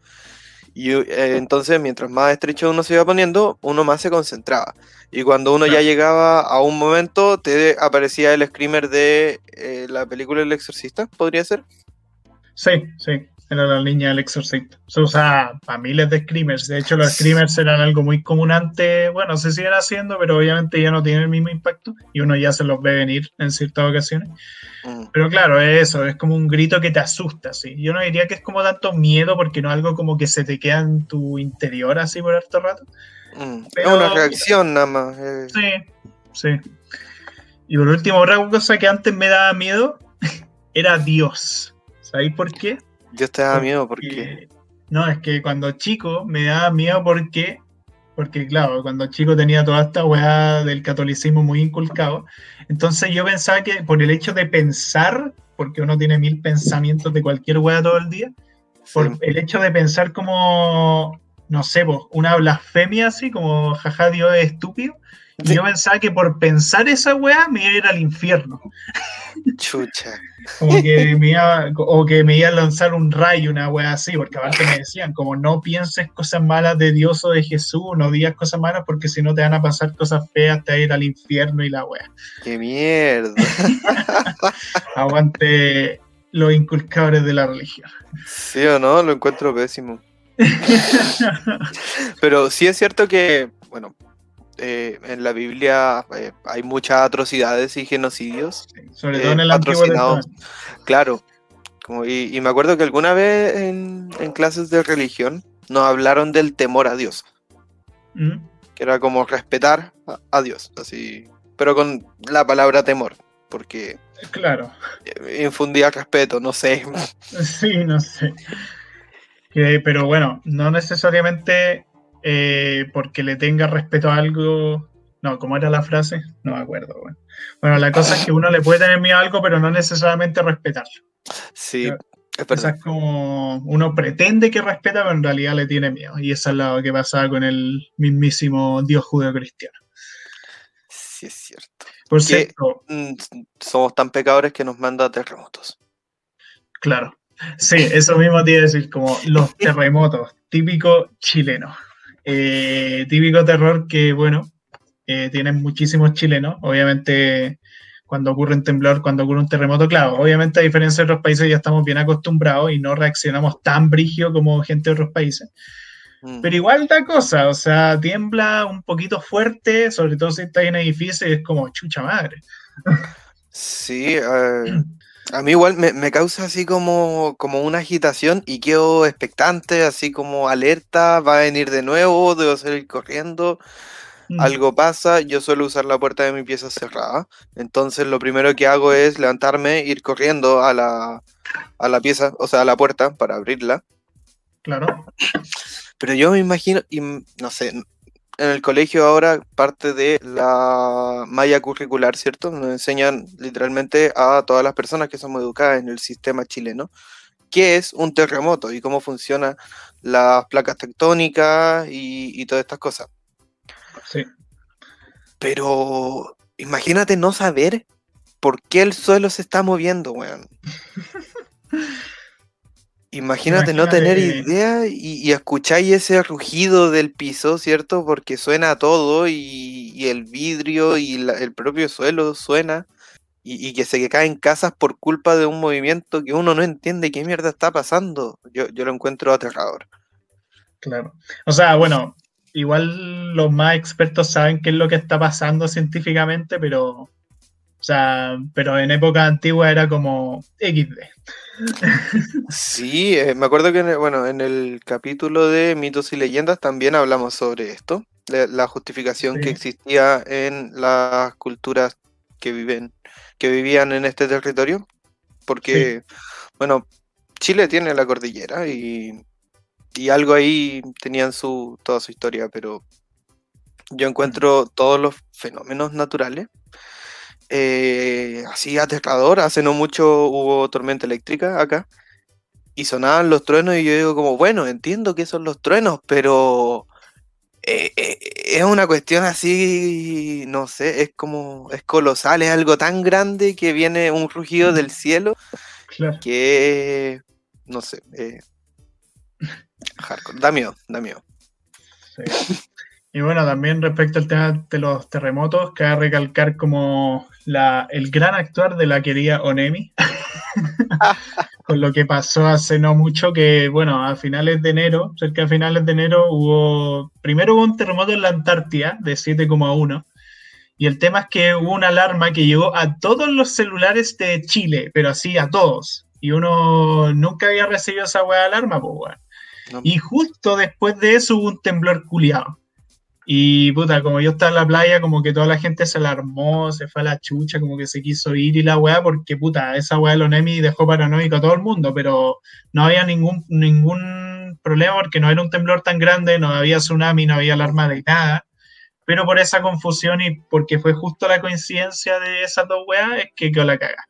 Y eh, entonces, mientras más estrecho uno se iba poniendo, uno más se concentraba. Y cuando uno ya llegaba a un momento, te aparecía el screamer de eh, la película El Exorcista, ¿podría ser? Sí, sí. Era la línea del Exorcista. Se usa para miles de screamers. De hecho, los screamers eran algo muy común antes. Bueno, se siguen haciendo, pero obviamente ya no tienen el mismo impacto y uno ya se los ve venir en ciertas ocasiones. Mm. Pero claro, es eso, es como un grito que te asusta, ¿sí? Yo no diría que es como tanto miedo porque no es algo como que se te queda en tu interior así por harto rato. Mm. Es una reacción nada más. Eh. Sí, sí. Y por último, otra cosa que antes me daba miedo era Dios. ¿Sabéis por qué? Dios te daba miedo porque... No, es que cuando chico me daba miedo porque, porque claro, cuando chico tenía toda esta weá del catolicismo muy inculcado, entonces yo pensaba que por el hecho de pensar, porque uno tiene mil pensamientos de cualquier weá todo el día, por el hecho de pensar como, no sé, una blasfemia así, como jaja, Dios es estúpido, yo pensaba que por pensar esa weá me iba a ir al infierno. Chucha. Como que me iba, o que me iba a lanzar un rayo, una weá así, porque aparte me decían, como no pienses cosas malas de Dios o de Jesús, no digas cosas malas, porque si no te van a pasar cosas feas, te vas a ir al infierno y la weá. ¡Qué mierda! Aguante los inculcadores de la religión. Sí o no, lo encuentro pésimo. Pero sí es cierto que, bueno, eh, en la Biblia eh, hay muchas atrocidades y genocidios. sobre todo en el Antiguo Claro. Como, y, me acuerdo que alguna vez en, clases de religión nos hablaron del temor a Dios. ¿Mm? Que era como respetar a, Dios, así. Pero con la palabra temor, porque. Claro. Infundía respeto, no sé. Sí, no sé. pero bueno, no necesariamente eh, porque le tenga respeto a algo. No, ¿cómo era la frase? No me acuerdo. Bueno. la cosa es que uno le puede tener miedo a algo, pero no necesariamente respetarlo. Sí. Es como uno pretende que respeta, pero en realidad le tiene miedo. Y eso es lo que pasa con el mismísimo Dios judeo-cristiano. Sí, es cierto. Por cierto. Mm, somos tan pecadores que nos manda terremotos. Claro. Sí, eso mismo te iba a decir, como los terremotos, típico chileno. Eh, típico terror que, bueno, eh, tienen muchísimos chilenos. Obviamente, cuando ocurre un temblor, cuando ocurre un terremoto, claro, obviamente a diferencia de otros países ya estamos bien acostumbrados y no reaccionamos tan brigio como gente de otros países. Mm. Pero igual da cosa, o sea, tiembla un poquito fuerte, sobre todo si está en edificio y es como chucha madre. Sí, eh, a mí igual me, causa así como, como una agitación y quedo expectante, así como alerta, va a venir de nuevo, debo salir corriendo, mm. algo pasa, yo suelo usar la puerta de mi pieza cerrada, entonces lo primero que hago es levantarme, ir corriendo a la, a la pieza, o sea, a la puerta para abrirla. Claro. Pero yo me imagino, y no sé, en el colegio ahora parte de la malla curricular, ¿cierto? Nos enseñan literalmente a todas las personas que somos educadas en el sistema chileno qué es un terremoto y cómo funcionan las placas tectónicas y, todas estas cosas. Sí. Pero imagínate no saber por qué el suelo se está moviendo, weón. Imagínate, no tener idea y, escucháis ese rugido del piso, ¿cierto? Porque suena todo y, el vidrio y el propio suelo suena y, que se caen casas por culpa de un movimiento que uno no entiende qué mierda está pasando. Yo, yo lo encuentro aterrador. Claro. O sea, bueno, igual los más expertos saben qué es lo que está pasando científicamente, pero, o sea, pero en época antigua era como XD. Sí, eh, me acuerdo que en el, bueno, en el capítulo de mitos y leyendas también hablamos sobre esto, la justificación que existía en las culturas que viven, que vivían en este territorio, porque bueno, Chile tiene la cordillera y, y algo ahí tenían su toda su historia, pero yo encuentro todos los fenómenos naturales eh, así aterrador. Hace no mucho hubo tormenta eléctrica acá y sonaban los truenos y yo digo como, bueno, entiendo que son los truenos, pero eh, eh, es una cuestión así, no sé, es como, es colosal, es algo tan grande que viene un rugido del cielo que, no sé, hardcore. Da miedo, da miedo. Sí. Y bueno, también respecto al tema de los terremotos, cabe recalcar como la, el gran actuar de la querida Onemi, con lo que pasó hace no mucho, que bueno, a finales de enero, cerca de finales de enero, hubo, primero hubo un terremoto en la Antártida de 7,1, y el tema es que hubo una alarma que llegó a todos los celulares de Chile, pero así a todos, y uno nunca había recibido esa hueá de alarma, pues bueno. No. Y justo después de eso hubo un temblor culiado. Y puta, como yo estaba en la playa, como que toda la gente se alarmó, se fue a la chucha, como que se quiso ir y la weá, porque puta, esa weá de los Nemi dejó paranoico a todo el mundo, pero no había ningún, ningún problema porque no era un temblor tan grande, no había tsunami, no había alarma de nada. Pero por esa confusión y porque fue justo la coincidencia de esas dos weas, es que quedó la caga.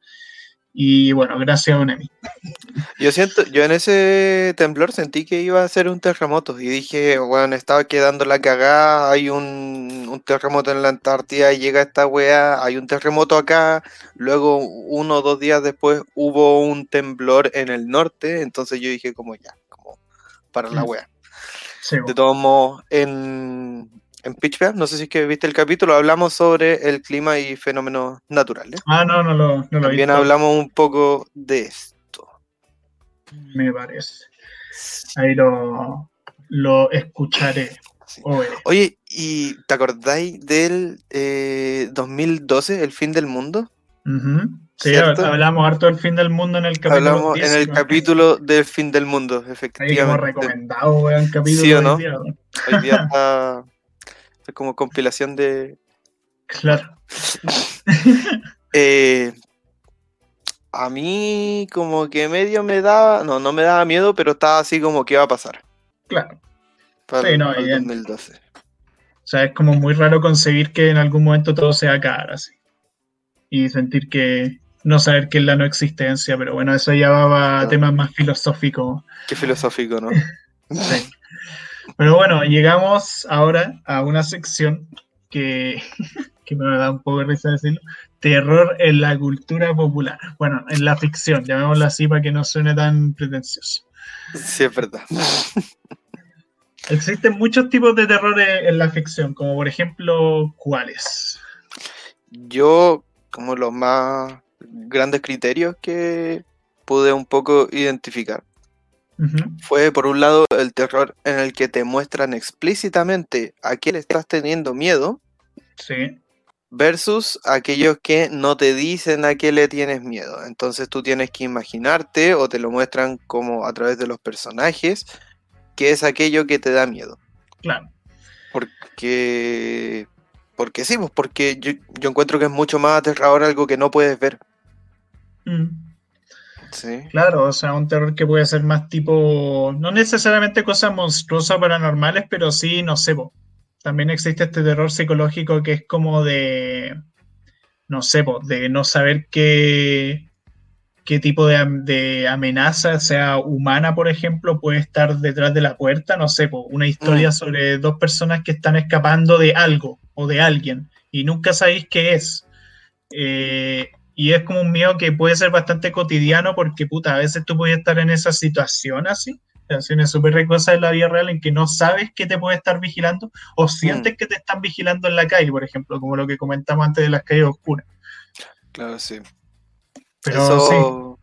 Y bueno, gracias a Onemi. Yo siento, yo en ese temblor sentí que iba a ser un terremoto y dije, bueno, estaba quedando la cagada, hay un, un terremoto en la Antártida, llega esta weá, hay un terremoto acá, luego uno o dos días después hubo un temblor en el norte, entonces yo dije como ya, como para la Mm. weá. Sí, De todos modos, en, en Pitch Perfect, no sé si es que viste el capítulo, hablamos sobre el clima y fenómenos naturales. Ah, no, no lo, no lo También visto, hablamos un poco de esto. me parece. Ahí lo, lo escucharé. Sí. Oye, ¿y te acordáis del eh, 2012, el fin del mundo? Sí, ¿Cierto? hablamos harto del fin del mundo en el capítulo. Hablamos en el 19. capítulo del fin del mundo, Ahí como efectivamente. recomendado, weón, capítulo Sí o no? día. Hoy día está es como compilación de... Claro. eh, a mí como que medio me daba, no, no me daba miedo, pero estaba así como que iba a pasar Claro. para, Sí, no, para el evidente. 2012. O sea, es como muy raro concebir que en algún momento todo se va a acabar así. Y sentir que no saber qué es la no existencia, pero bueno, eso ya va a temas más filosóficos. Qué filosófico, ¿no? Sí. Pero bueno, llegamos ahora a una sección que, que me da un poco de risa decirlo. Terror en la cultura popular. Bueno, en la ficción, llamémosla así para que no suene tan pretencioso. Sí, es verdad. Existen muchos tipos de terror en en la ficción, como por ejemplo, ¿cuáles? Yo, como los más grandes criterios que pude un poco identificar, Fue por un lado el terror en el que te muestran explícitamente a qué le estás teniendo miedo Sí, versus aquellos que no te dicen a qué le tienes miedo. Entonces tú tienes que imaginarte o te lo muestran como a través de los personajes qué es aquello que te da miedo. claro. Porque porque sí, pues porque yo, yo encuentro que es mucho más aterrador algo que no puedes ver. Mm, Sí. Claro, o sea, un terror que puede ser más tipo, no necesariamente cosas monstruosas paranormales, pero sí, no sé, po. también existe este terror psicológico que es como de, no sé, po, de no saber qué, qué tipo de amenaza, sea humana, por ejemplo, puede estar detrás de la puerta, no sé, po, una historia Mm. sobre dos personas que están escapando de algo o de alguien y nunca sabéis qué es. Eh, y es como un miedo que puede ser bastante cotidiano porque, puta, a veces tú puedes estar en esa situación así, situaciones súper ricosas en la vida real en que no sabes que te puede estar vigilando o sientes que te están vigilando en la calle, por ejemplo, como lo que comentamos antes de las calles oscuras. Claro, sí. Pero Eso,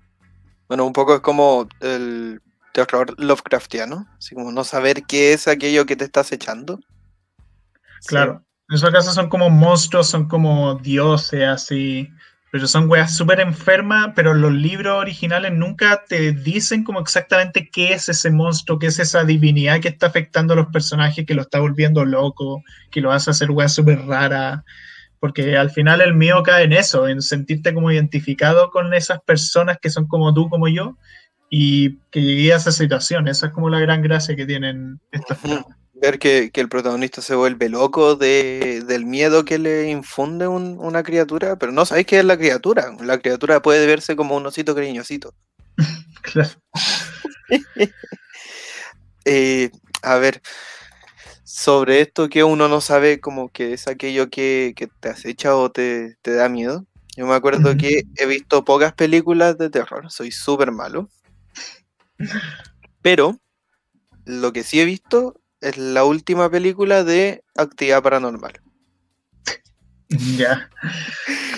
bueno, un poco es como el terror Lovecraftiano, así como no saber qué es aquello que te estás echando. sí, claro. En esos casos son como monstruos, son como dioses, así. Pero son weas súper enfermas, pero los libros originales nunca te dicen como exactamente qué es ese monstruo, qué es esa divinidad que está afectando a los personajes, que lo está volviendo loco, que lo hace hacer weas súper raras. Porque al final el miedo cae en eso, en sentirte como identificado con esas personas que son como tú, como yo, y que llegué a esa situación. Esa es como la gran gracia que tienen estas Ujú. Ver que, que el protagonista se vuelve loco de, del miedo que le infunde un- una criatura, pero no sabéis qué es la criatura. La criatura puede verse como un osito cariñosito. Claro. Eh, a ver, sobre esto que uno no sabe como que es aquello que, que te acecha o te, te da miedo. Yo me acuerdo que he visto pocas películas de terror, soy súper malo. Pero lo que sí he visto es la última película de Actividad Paranormal. Ya.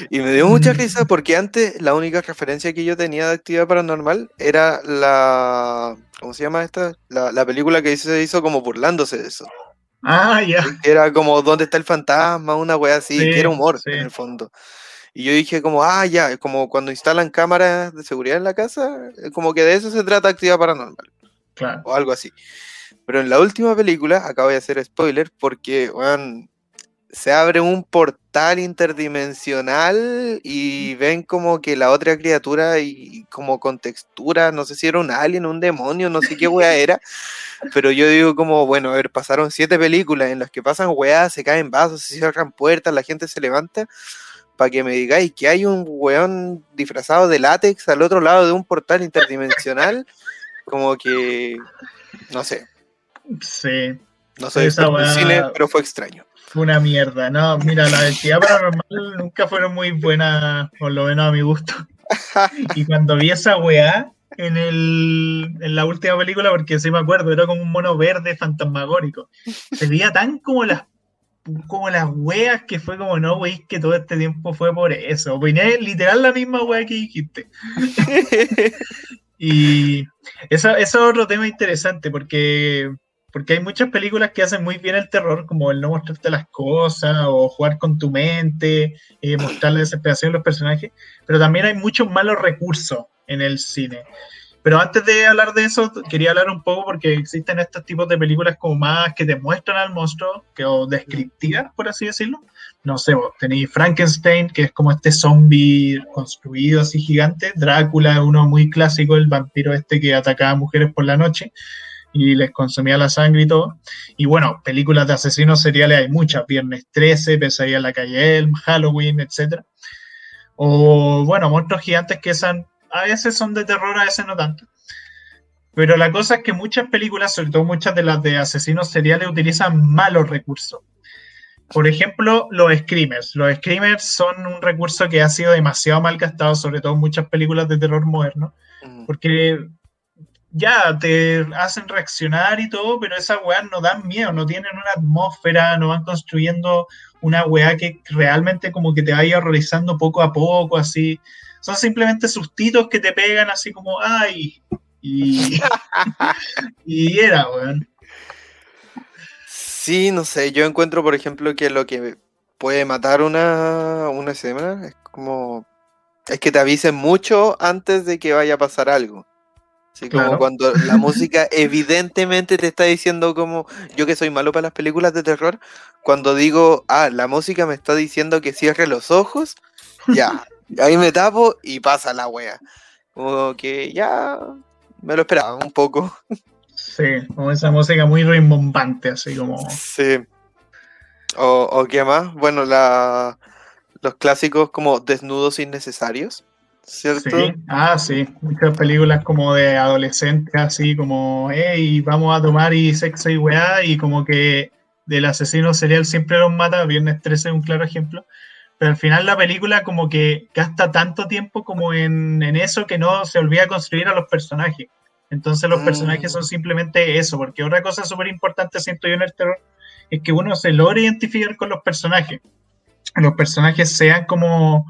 Y me dio mucha Mm. risa porque antes la única referencia que yo tenía de actividad paranormal era la. ¿Cómo se llama esta? La, la película que se hizo como burlándose de eso. Ah, ya. Era como ¿Dónde está el fantasma? Una wea así, Sí, que era humor sí. en el fondo. Y yo dije como, ah, ya, como cuando instalan cámaras de seguridad en la casa, como que de eso se trata actividad paranormal, Claro. o algo así. Pero en la última película, acabo de hacer spoiler, porque, se abre un portal interdimensional y ven como que la otra criatura y como con textura, no sé si era un alien, un demonio, no sé qué wea era, pero yo digo como, bueno, a ver, pasaron siete películas en las que pasan weas, se caen vasos, se cierran puertas, la gente se levanta, para que me digáis que hay un weón disfrazado de látex al otro lado de un portal interdimensional, como que, no sé, Sí. no soy Esa wea- cine, pero fue extraño. Fue una mierda. No, mira, la actividad paranormal nunca fueron muy buenas, por lo menos a mi gusto. Y cuando vi esa weá en, el, en la última película, porque sí me acuerdo, era como un mono verde fantasmagórico. Se veía tan como las como las weas que fue como no veis que todo este tiempo fue por eso. Opiné literal la misma wea que dijiste. Y eso, eso es otro tema interesante porque, porque hay muchas películas que hacen muy bien el terror, como el no mostrarte las cosas o jugar con tu mente, eh, mostrar la desesperación de los personajes, pero también hay muchos malos recursos en el cine. Pero antes de hablar de eso, quería hablar un poco porque existen estos tipos de películas como más que te muestran al monstruo, que, o descriptivas, por así decirlo. No sé, tenéis Frankenstein, que es como este zombie construido así gigante. Drácula, uno muy clásico, el vampiro este que atacaba a mujeres por la noche y les consumía la sangre y todo. Y bueno, películas de asesinos seriales hay muchas, Viernes 13, Pesadilla en la calle Elm, Halloween, etc. O bueno, monstruos gigantes que son, a veces son de terror, a veces no tanto. Pero la cosa es que muchas películas, sobre todo muchas de las de asesinos seriales, utilizan malos recursos. Por ejemplo, los screamers. Los screamers son un recurso que ha sido demasiado mal gastado, sobre todo en muchas películas de terror moderno, Mm. porque ya te hacen reaccionar y todo, pero esas weas no dan miedo, no tienen una atmósfera, no van construyendo una wea que realmente como que te vaya horrorizando poco a poco, así. Son simplemente sustitos que te pegan así como, ay, y, y era, weón. Sí, no sé, yo encuentro, por ejemplo, que lo que puede matar una, una escena es como... Es que te avisen mucho antes de que vaya a pasar algo. Así como cuando la música evidentemente te está diciendo como... Yo que soy malo para las películas de terror, cuando digo, ah, la música me está diciendo que cierre los ojos, ya, ahí me tapo y pasa la wea. Como que ya me lo esperaba un poco. Sí, como esa música muy rimbombante, así como... Sí. O, o qué más, bueno, la, los clásicos como desnudos innecesarios, ¿cierto? Sí, ah, sí, muchas películas como de adolescentes, así como, hey, vamos a tomar y sexo y weá, y como que del asesino serial siempre los mata, Viernes 13 es un claro ejemplo, pero al final la película como que gasta tanto tiempo como en, en eso que no se olvida construir a los personajes. Entonces los Mm. personajes son simplemente eso, porque otra cosa súper importante siento yo en el terror es que uno se logra identificar con los personajes. Los personajes sean como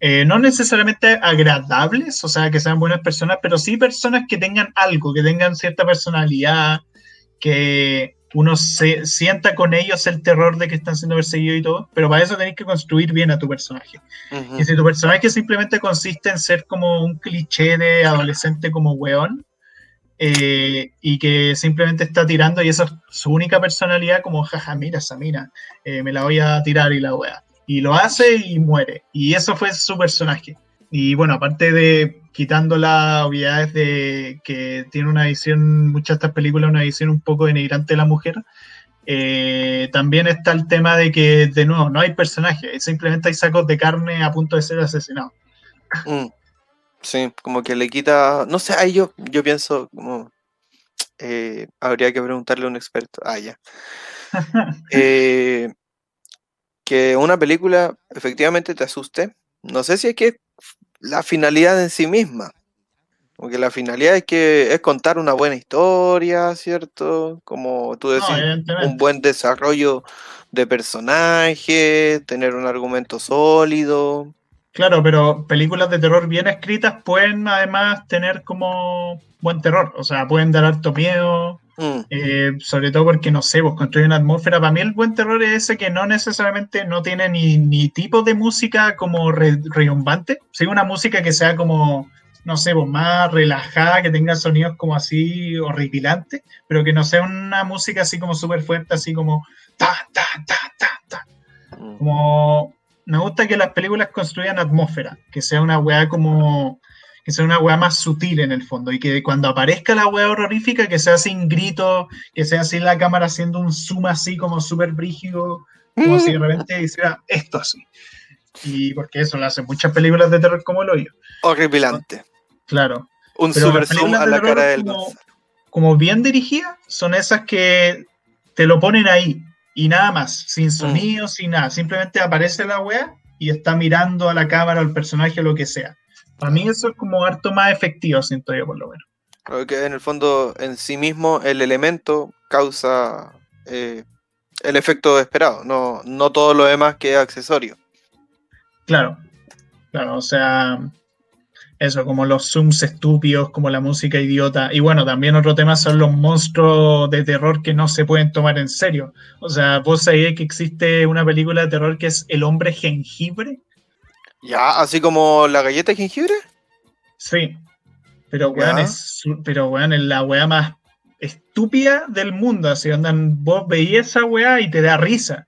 eh, no necesariamente agradables, o sea, que sean buenas personas, pero sí personas que tengan algo, que tengan cierta personalidad, que uno se sienta con ellos el terror de que están siendo perseguidos y todo, pero para eso tenés que construir bien a tu personaje. Y si tu personaje simplemente consiste en ser como un cliché de adolescente como weón, eh, y que simplemente está tirando y esa es su única personalidad, como jaja, mira esa mina, eh, me la voy a tirar y la wea. Y lo hace y muere. Y eso fue su personaje. Y bueno, aparte de quitando las obviedades de que tiene una visión, muchas de estas películas, una visión un poco denigrante de la mujer, eh, también está el tema de que, de nuevo, no hay personaje, simplemente hay sacos de carne a punto de ser asesinados. Mm. Sí, como que le quita, no sé, ahí yo, yo pienso como eh, habría que preguntarle a un experto. Ah, ya. Eh, que una película efectivamente te asuste. No sé si es que la finalidad en sí misma. Como que la finalidad es que es contar una buena historia, ¿cierto? Como tú decís, un buen desarrollo de personaje, tener un argumento sólido. Claro, pero películas de terror bien escritas pueden además tener como buen terror, o sea, pueden dar harto miedo, mm. eh, sobre todo porque, no sé, vos construyen una atmósfera. Para mí el buen terror es ese que no necesariamente no tiene ni, ni tipo de música como reyombante, sí una música que sea como, no sé, vos más relajada, que tenga sonidos como así horripilantes, pero que no sea una música así como súper fuerte, así como ta, ta, ta, ta, ta. Mm. Como me gusta que las películas construyan atmósfera, que sea una weá como que sea una weá más sutil en el fondo y que cuando aparezca la weá horrorífica que sea sin grito, que sea así la cámara haciendo un zoom así como súper brígido, como si de repente hiciera esto así. Y porque eso lo hacen muchas películas de terror como el hoyo. Horripilante. Claro. Un super zoom a la cara del como, como bien dirigidas, son esas que te lo ponen ahí, y nada más, sin mm. sonido, sin nada. Simplemente aparece la wea y está mirando a la cámara, al personaje, lo que sea. Para mí eso es como harto más efectivo, siento yo por lo menos. Creo que en el fondo, en sí mismo, el elemento causa eh, el efecto esperado, no, no todo lo demás que es accesorio. Claro, claro, o sea, eso, como los zooms estúpidos, como la música idiota. Y bueno, también otro tema son los monstruos de terror que no se pueden tomar en serio. O sea, vos sabés que existe una película de terror que es El hombre jengibre. Ya, así como la galleta de jengibre. Sí. Pero weón, es, pero weón, es la weá más estúpida del mundo. Así andan, vos veías esa weá y te da risa.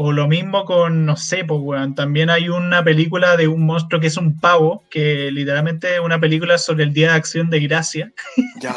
O lo mismo con, no sé, pues, weón, también hay una película de un monstruo que es un pavo, que literalmente es una película sobre el Día de Acción de Gracia. Ya.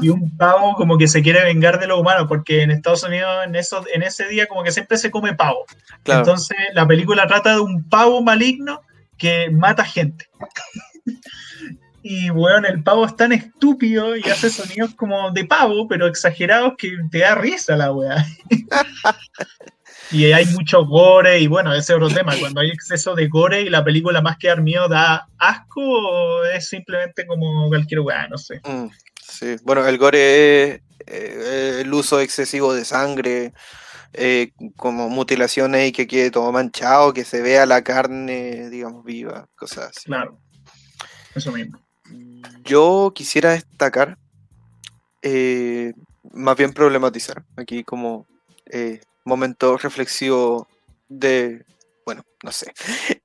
y un pavo como que se quiere vengar de los humanos, porque en Estados Unidos en, eso, en ese día como que siempre se come pavo. Entonces la película trata de un pavo maligno que mata gente. y, weón, el pavo es tan estúpido y hace sonidos como de pavo, pero exagerados que te da risa la weá. y hay mucho gore y bueno, ese es otro tema, cuando hay exceso de gore y la película más que dar miedo da asco o es simplemente como cualquier weá, no sé. Mm, sí, bueno, el gore es eh, el uso excesivo de sangre, eh, como mutilaciones y que quede todo manchado, que se vea la carne, digamos, viva, cosas así. Claro, eso mismo. Yo quisiera destacar, eh, más bien problematizar, aquí como momento reflexivo de, bueno, no sé,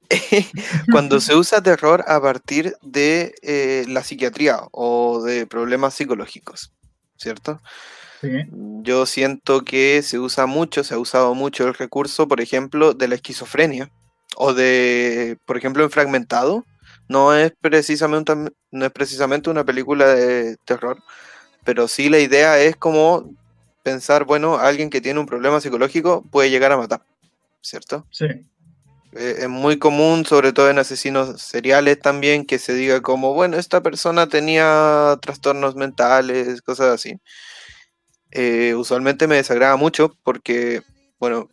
cuando se usa terror a partir de eh, la psiquiatría o de problemas psicológicos, ¿cierto? Yo siento que se usa mucho, se ha usado mucho el recurso, por ejemplo, de la esquizofrenia o de, por ejemplo, en Fragmentado. No es precisamente, no es precisamente una película de terror, pero sí la idea es como pensar, bueno, alguien que tiene un problema psicológico puede llegar a matar, ¿cierto? Sí. Eh, es muy común, sobre todo en asesinos seriales también, que se diga como, bueno, esta persona tenía trastornos mentales, cosas así. Eh, usualmente me desagrada mucho porque, bueno,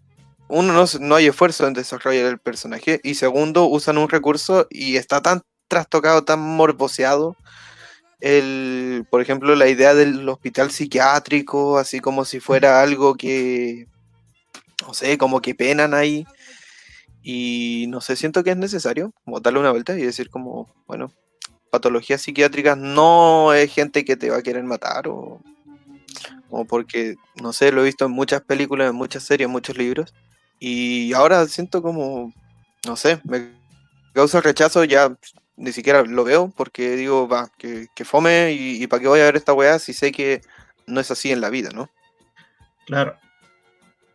uno no, no hay esfuerzo en desarrollar el personaje y segundo, usan un recurso y está tan trastocado, tan morboseado el, por ejemplo, la idea del hospital psiquiátrico, así como si fuera algo que, no sé, como que penan ahí. Y no sé, siento que es necesario como darle una vuelta y decir como, bueno, patologías psiquiátricas no es gente que te va a querer matar o, o porque, no sé, lo he visto en muchas películas, en muchas series, en muchos libros. Y ahora siento como, no sé, me causa rechazo ya ni siquiera lo veo porque digo, va, que, fome y, para qué voy a ver esta weá si sé que no es así en la vida, ¿no? Claro.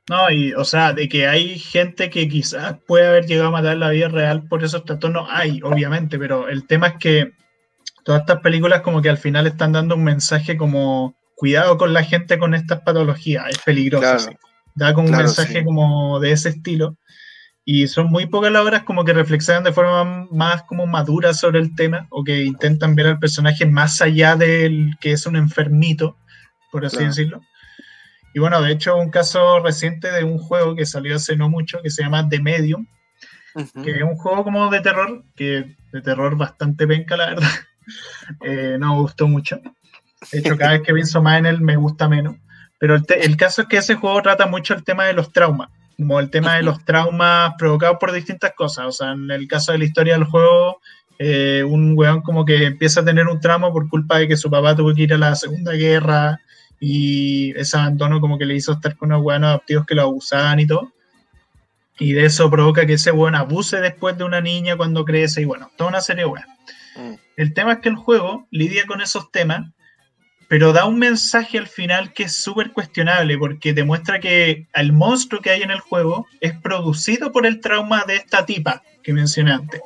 No, y o sea, de que hay gente que quizás puede haber llegado a matar en la vida real por esos trastornos, hay, obviamente, pero el tema es que todas estas películas como que al final están dando un mensaje como cuidado con la gente con estas patologías, es peligroso. Da como un mensaje como de ese estilo. Y son muy pocas las obras como que reflexionan de forma más como madura sobre el tema o que intentan ver al personaje más allá del que es un enfermito, por así decirlo. Y bueno, de hecho, un caso reciente de un juego que salió hace no mucho que se llama The Medium, que es un juego como de terror, que de terror bastante penca, la verdad. Eh, no me gustó mucho. De hecho, cada vez que pienso más en él me gusta menos. Pero el, el, caso es que ese juego trata mucho el tema de los traumas, como el tema de los traumas provocados por distintas cosas. O sea, en el caso de la historia del juego, eh, un weón como que empieza a tener un trauma por culpa de que su papá tuvo que ir a la Segunda Guerra y ese abandono como que le hizo estar con unos weones adoptivos que lo abusaban y todo. Y de eso provoca que ese weón abuse después de una niña cuando crece y bueno, toda una serie de weas. Mm. El tema es que el juego lidia con esos temas pero da un mensaje al final que es súper cuestionable porque demuestra que el monstruo que hay en el juego es producido por el trauma de esta tipa que mencioné antes.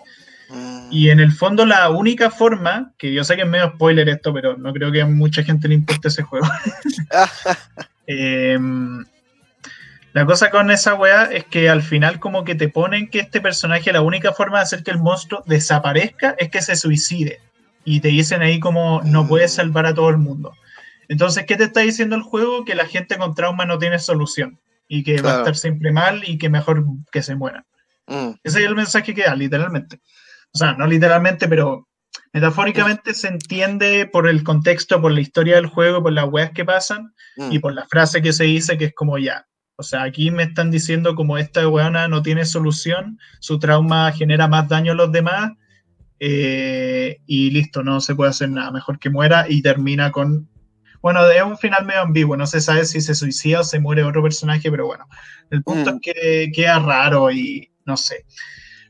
Mm. Y en el fondo la única forma, que yo sé que es medio spoiler esto, pero no creo que a mucha gente le importe ese juego. Em, la cosa con esa weá es que al final como que te ponen que este personaje la única forma de hacer que el monstruo desaparezca es que se suicide y te dicen ahí como no puedes mm. salvar a todo el mundo. Entonces, ¿qué te está diciendo el juego? Que la gente con trauma no tiene solución y que va a estar siempre mal y que mejor que se muera. Mm. Ese es el mensaje que da, literalmente. O sea, no literalmente, pero metafóricamente se entiende por el contexto, por la historia del juego, por las weas que pasan mm. y por la frase que se dice que es como ya. O sea, aquí me están diciendo como esta weona no tiene solución, su trauma genera más daño a los demás eh, y listo, no se puede hacer nada, mejor que muera y termina con... Bueno, es un final medio ambiguo, no se sabe si se suicida o se muere otro personaje, pero bueno, el punto es mm. que queda raro y no sé.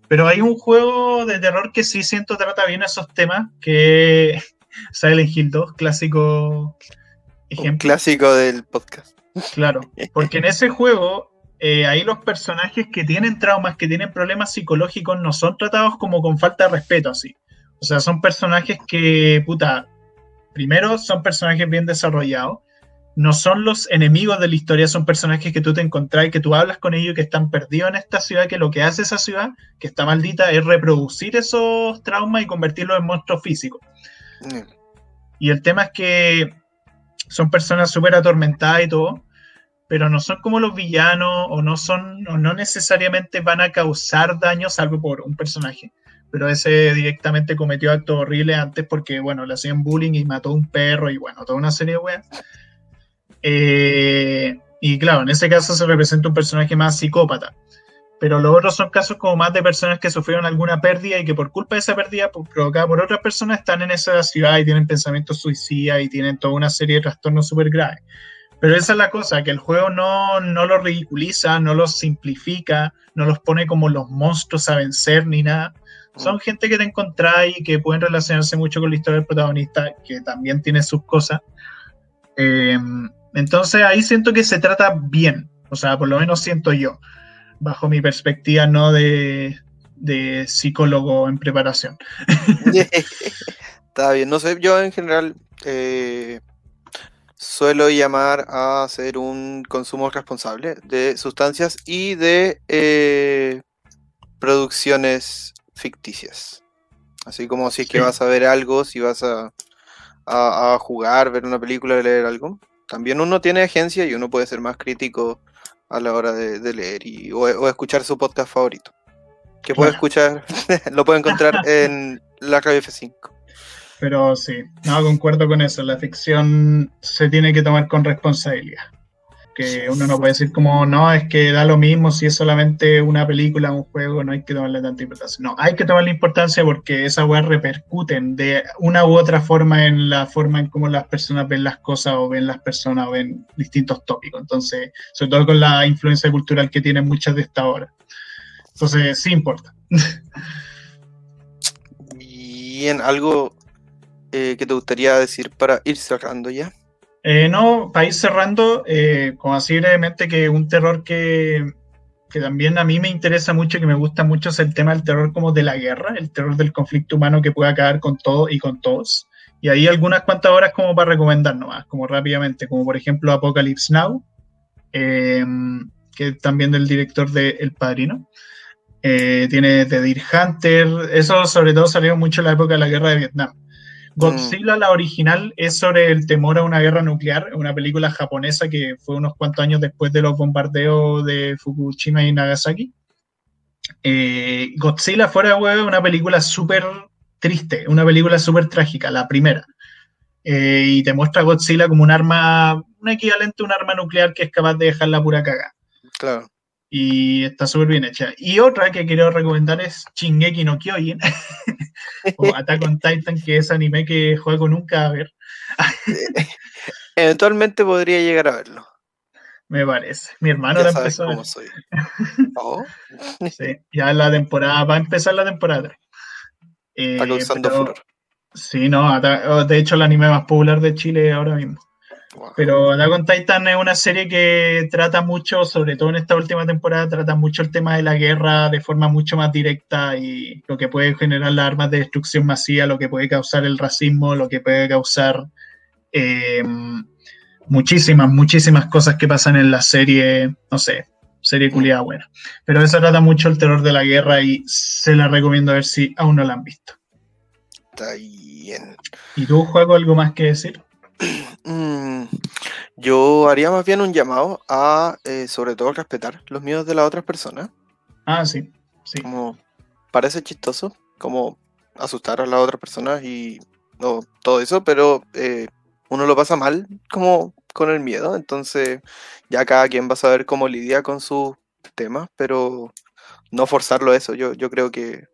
Pero hay un juego de terror que sí siento trata bien esos temas, que Silent Hill 2, clásico ejemplo. clásico del podcast. Claro, porque en ese juego eh, ahí los personajes que tienen traumas, que tienen problemas psicológicos, no son tratados como con falta de respeto, así. O sea, son personajes que, puta, primero son personajes bien desarrollados, no son los enemigos de la historia, son personajes que tú te encontrás y que tú hablas con ellos que están perdidos en esta ciudad, que lo que hace esa ciudad, que está maldita, es reproducir esos traumas y convertirlos en monstruos físicos. Mm. Y el tema es que son personas súper atormentadas y todo, pero no son como los villanos o no son o no necesariamente van a causar daño salvo por un personaje. Pero ese directamente cometió actos horribles antes porque bueno le hacían bullying y mató a un perro y bueno toda una serie de weas. Eh, y claro en ese caso se representa un personaje más psicópata. Pero los otros son casos como más de personas que sufrieron alguna pérdida y que por culpa de esa pérdida pues, provocada por otras personas están en esa ciudad y tienen pensamientos suicidas y tienen toda una serie de trastornos súper graves pero esa es la cosa, que el juego no, no los ridiculiza, no los simplifica, no los pone como los monstruos a vencer ni nada. Son mm. gente que te encontrás y que pueden relacionarse mucho con la historia del protagonista, que también tiene sus cosas. Eh, entonces ahí siento que se trata bien, o sea, por lo menos siento yo, bajo mi perspectiva no de, de psicólogo en preparación. Está bien, no sé, yo en general eh, suelo llamar a hacer un consumo responsable de sustancias y de eh, producciones ficticias. Así como si es que vas a ver algo, si vas a, jugar, ver una película, leer algo. También uno tiene agencia y uno puede ser más crítico a la hora de, leer y, o, escuchar su podcast favorito. Que puede escuchar, lo puede encontrar en la radio F5. Pero sí, no concuerdo con eso. La ficción se tiene que tomar con responsabilidad. Que uno no puede decir como, no, es que da lo mismo si es solamente una película, un juego, no hay que tomarle tanta importancia. No, hay que tomarle importancia porque esas weas repercuten de una u otra forma en la forma en cómo las personas ven las cosas o ven las personas o ven distintos tópicos. Entonces, sobre todo con la influencia cultural que tienen muchas de estas obras. Entonces, sí importa. Bien, algo eh, que te gustaría decir para ir cerrando ya? Eh, no, para ir cerrando, eh, como así brevemente, que un terror que, que, también a mí me interesa mucho, que me gusta mucho, es el tema del terror como de la guerra, el terror del conflicto humano que puede acabar con todo y con todos. Y ahí algunas cuantas horas como para recomendar nomás, como rápidamente, como por ejemplo Apocalypse Now, que también del director de El Padrino. tiene The Deer Hunter, eso sobre todo salió mucho en la época de la guerra de Vietnam. Godzilla, la original, es sobre el temor a una guerra nuclear, una película japonesa que fue unos cuantos años después de los bombardeos de Fukushima y Nagasaki. Eh, Godzilla fuera de huevo, una película súper triste, una película súper trágica, la primera. Eh, y te muestra a Godzilla como un arma, un equivalente a un arma nuclear que es capaz de dejar la pura caga. Claro. Y está súper bien hecha. Y otra que quiero recomendar es Shingeki no Kyojin, o Attack on Titan, que es anime que juego nunca a ver. Eventualmente podría llegar a verlo. Me parece. Mi hermano ya empezó. Cómo soy. Oh. sí, ya la temporada, va a empezar la temporada. Está causando furor. Sí, no, de hecho el anime más popular de Chile ahora mismo. Pero Attack on Titan es una serie que trata mucho, sobre todo en esta última temporada, trata mucho el tema de la guerra de forma mucho más directa y lo que puede generar las armas de destrucción masiva, lo que puede causar el racismo, lo que puede causar eh, muchísimas, muchísimas cosas que pasan en la serie, no sé, serie culiada buena. Pero eso trata mucho el terror de la guerra y se la recomiendo a ver si aún no la han visto. Está bien. ¿Y tú, Juego, algo más que decir? Mm, yo haría más bien un llamado a, eh, sobre todo, respetar los miedos de las otras personas. Ah, sí, sí. Como parece chistoso, como asustar a las otras personas y todo eso, pero eh, uno lo pasa mal como con el miedo, entonces ya cada quien va a saber cómo lidia con sus temas, pero no forzarlo a eso. Yo, yo creo que,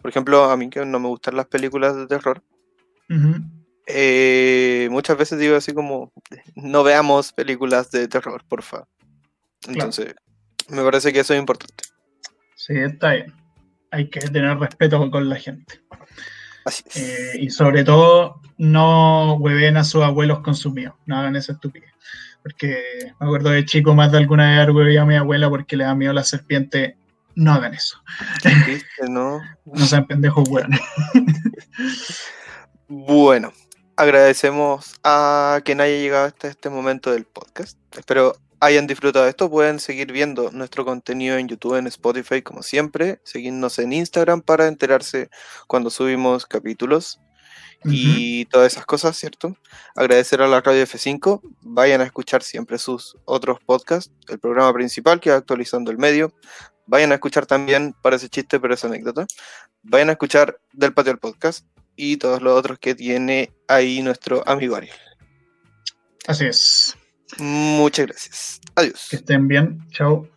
por ejemplo, a mí que no me gustan las películas de terror, eh, muchas veces digo así como, no veamos películas de terror, porfa. Entonces, me parece que eso es importante. Sí, está bien. Hay que tener respeto con la gente. Así es. Eh, y sobre todo, no hueven a sus abuelos con sus míos. No hagan esa estupidez. Porque me acuerdo de chico más de alguna vez huevé a mi abuela porque le da miedo a la serpiente. No hagan eso. no? no sean pendejos, weones. bueno, agradecemos a quien haya llegado hasta este momento del podcast. Espero hayan disfrutado de esto. Pueden seguir viendo nuestro contenido en YouTube, en Spotify, como siempre. Seguirnos en Instagram para enterarse cuando subimos capítulos y todas esas cosas, ¿cierto? Agradecer a la Radio F5. Vayan a escuchar siempre sus otros podcasts, el programa principal que va actualizando el medio. Vayan a escuchar también, parece chiste, pero es anécdota. Vayan a escuchar Del Patio el Podcast y todos los otros que tiene ahí nuestro amigo Ariel. Así es. Muchas gracias. Adiós. Que estén bien. Chao.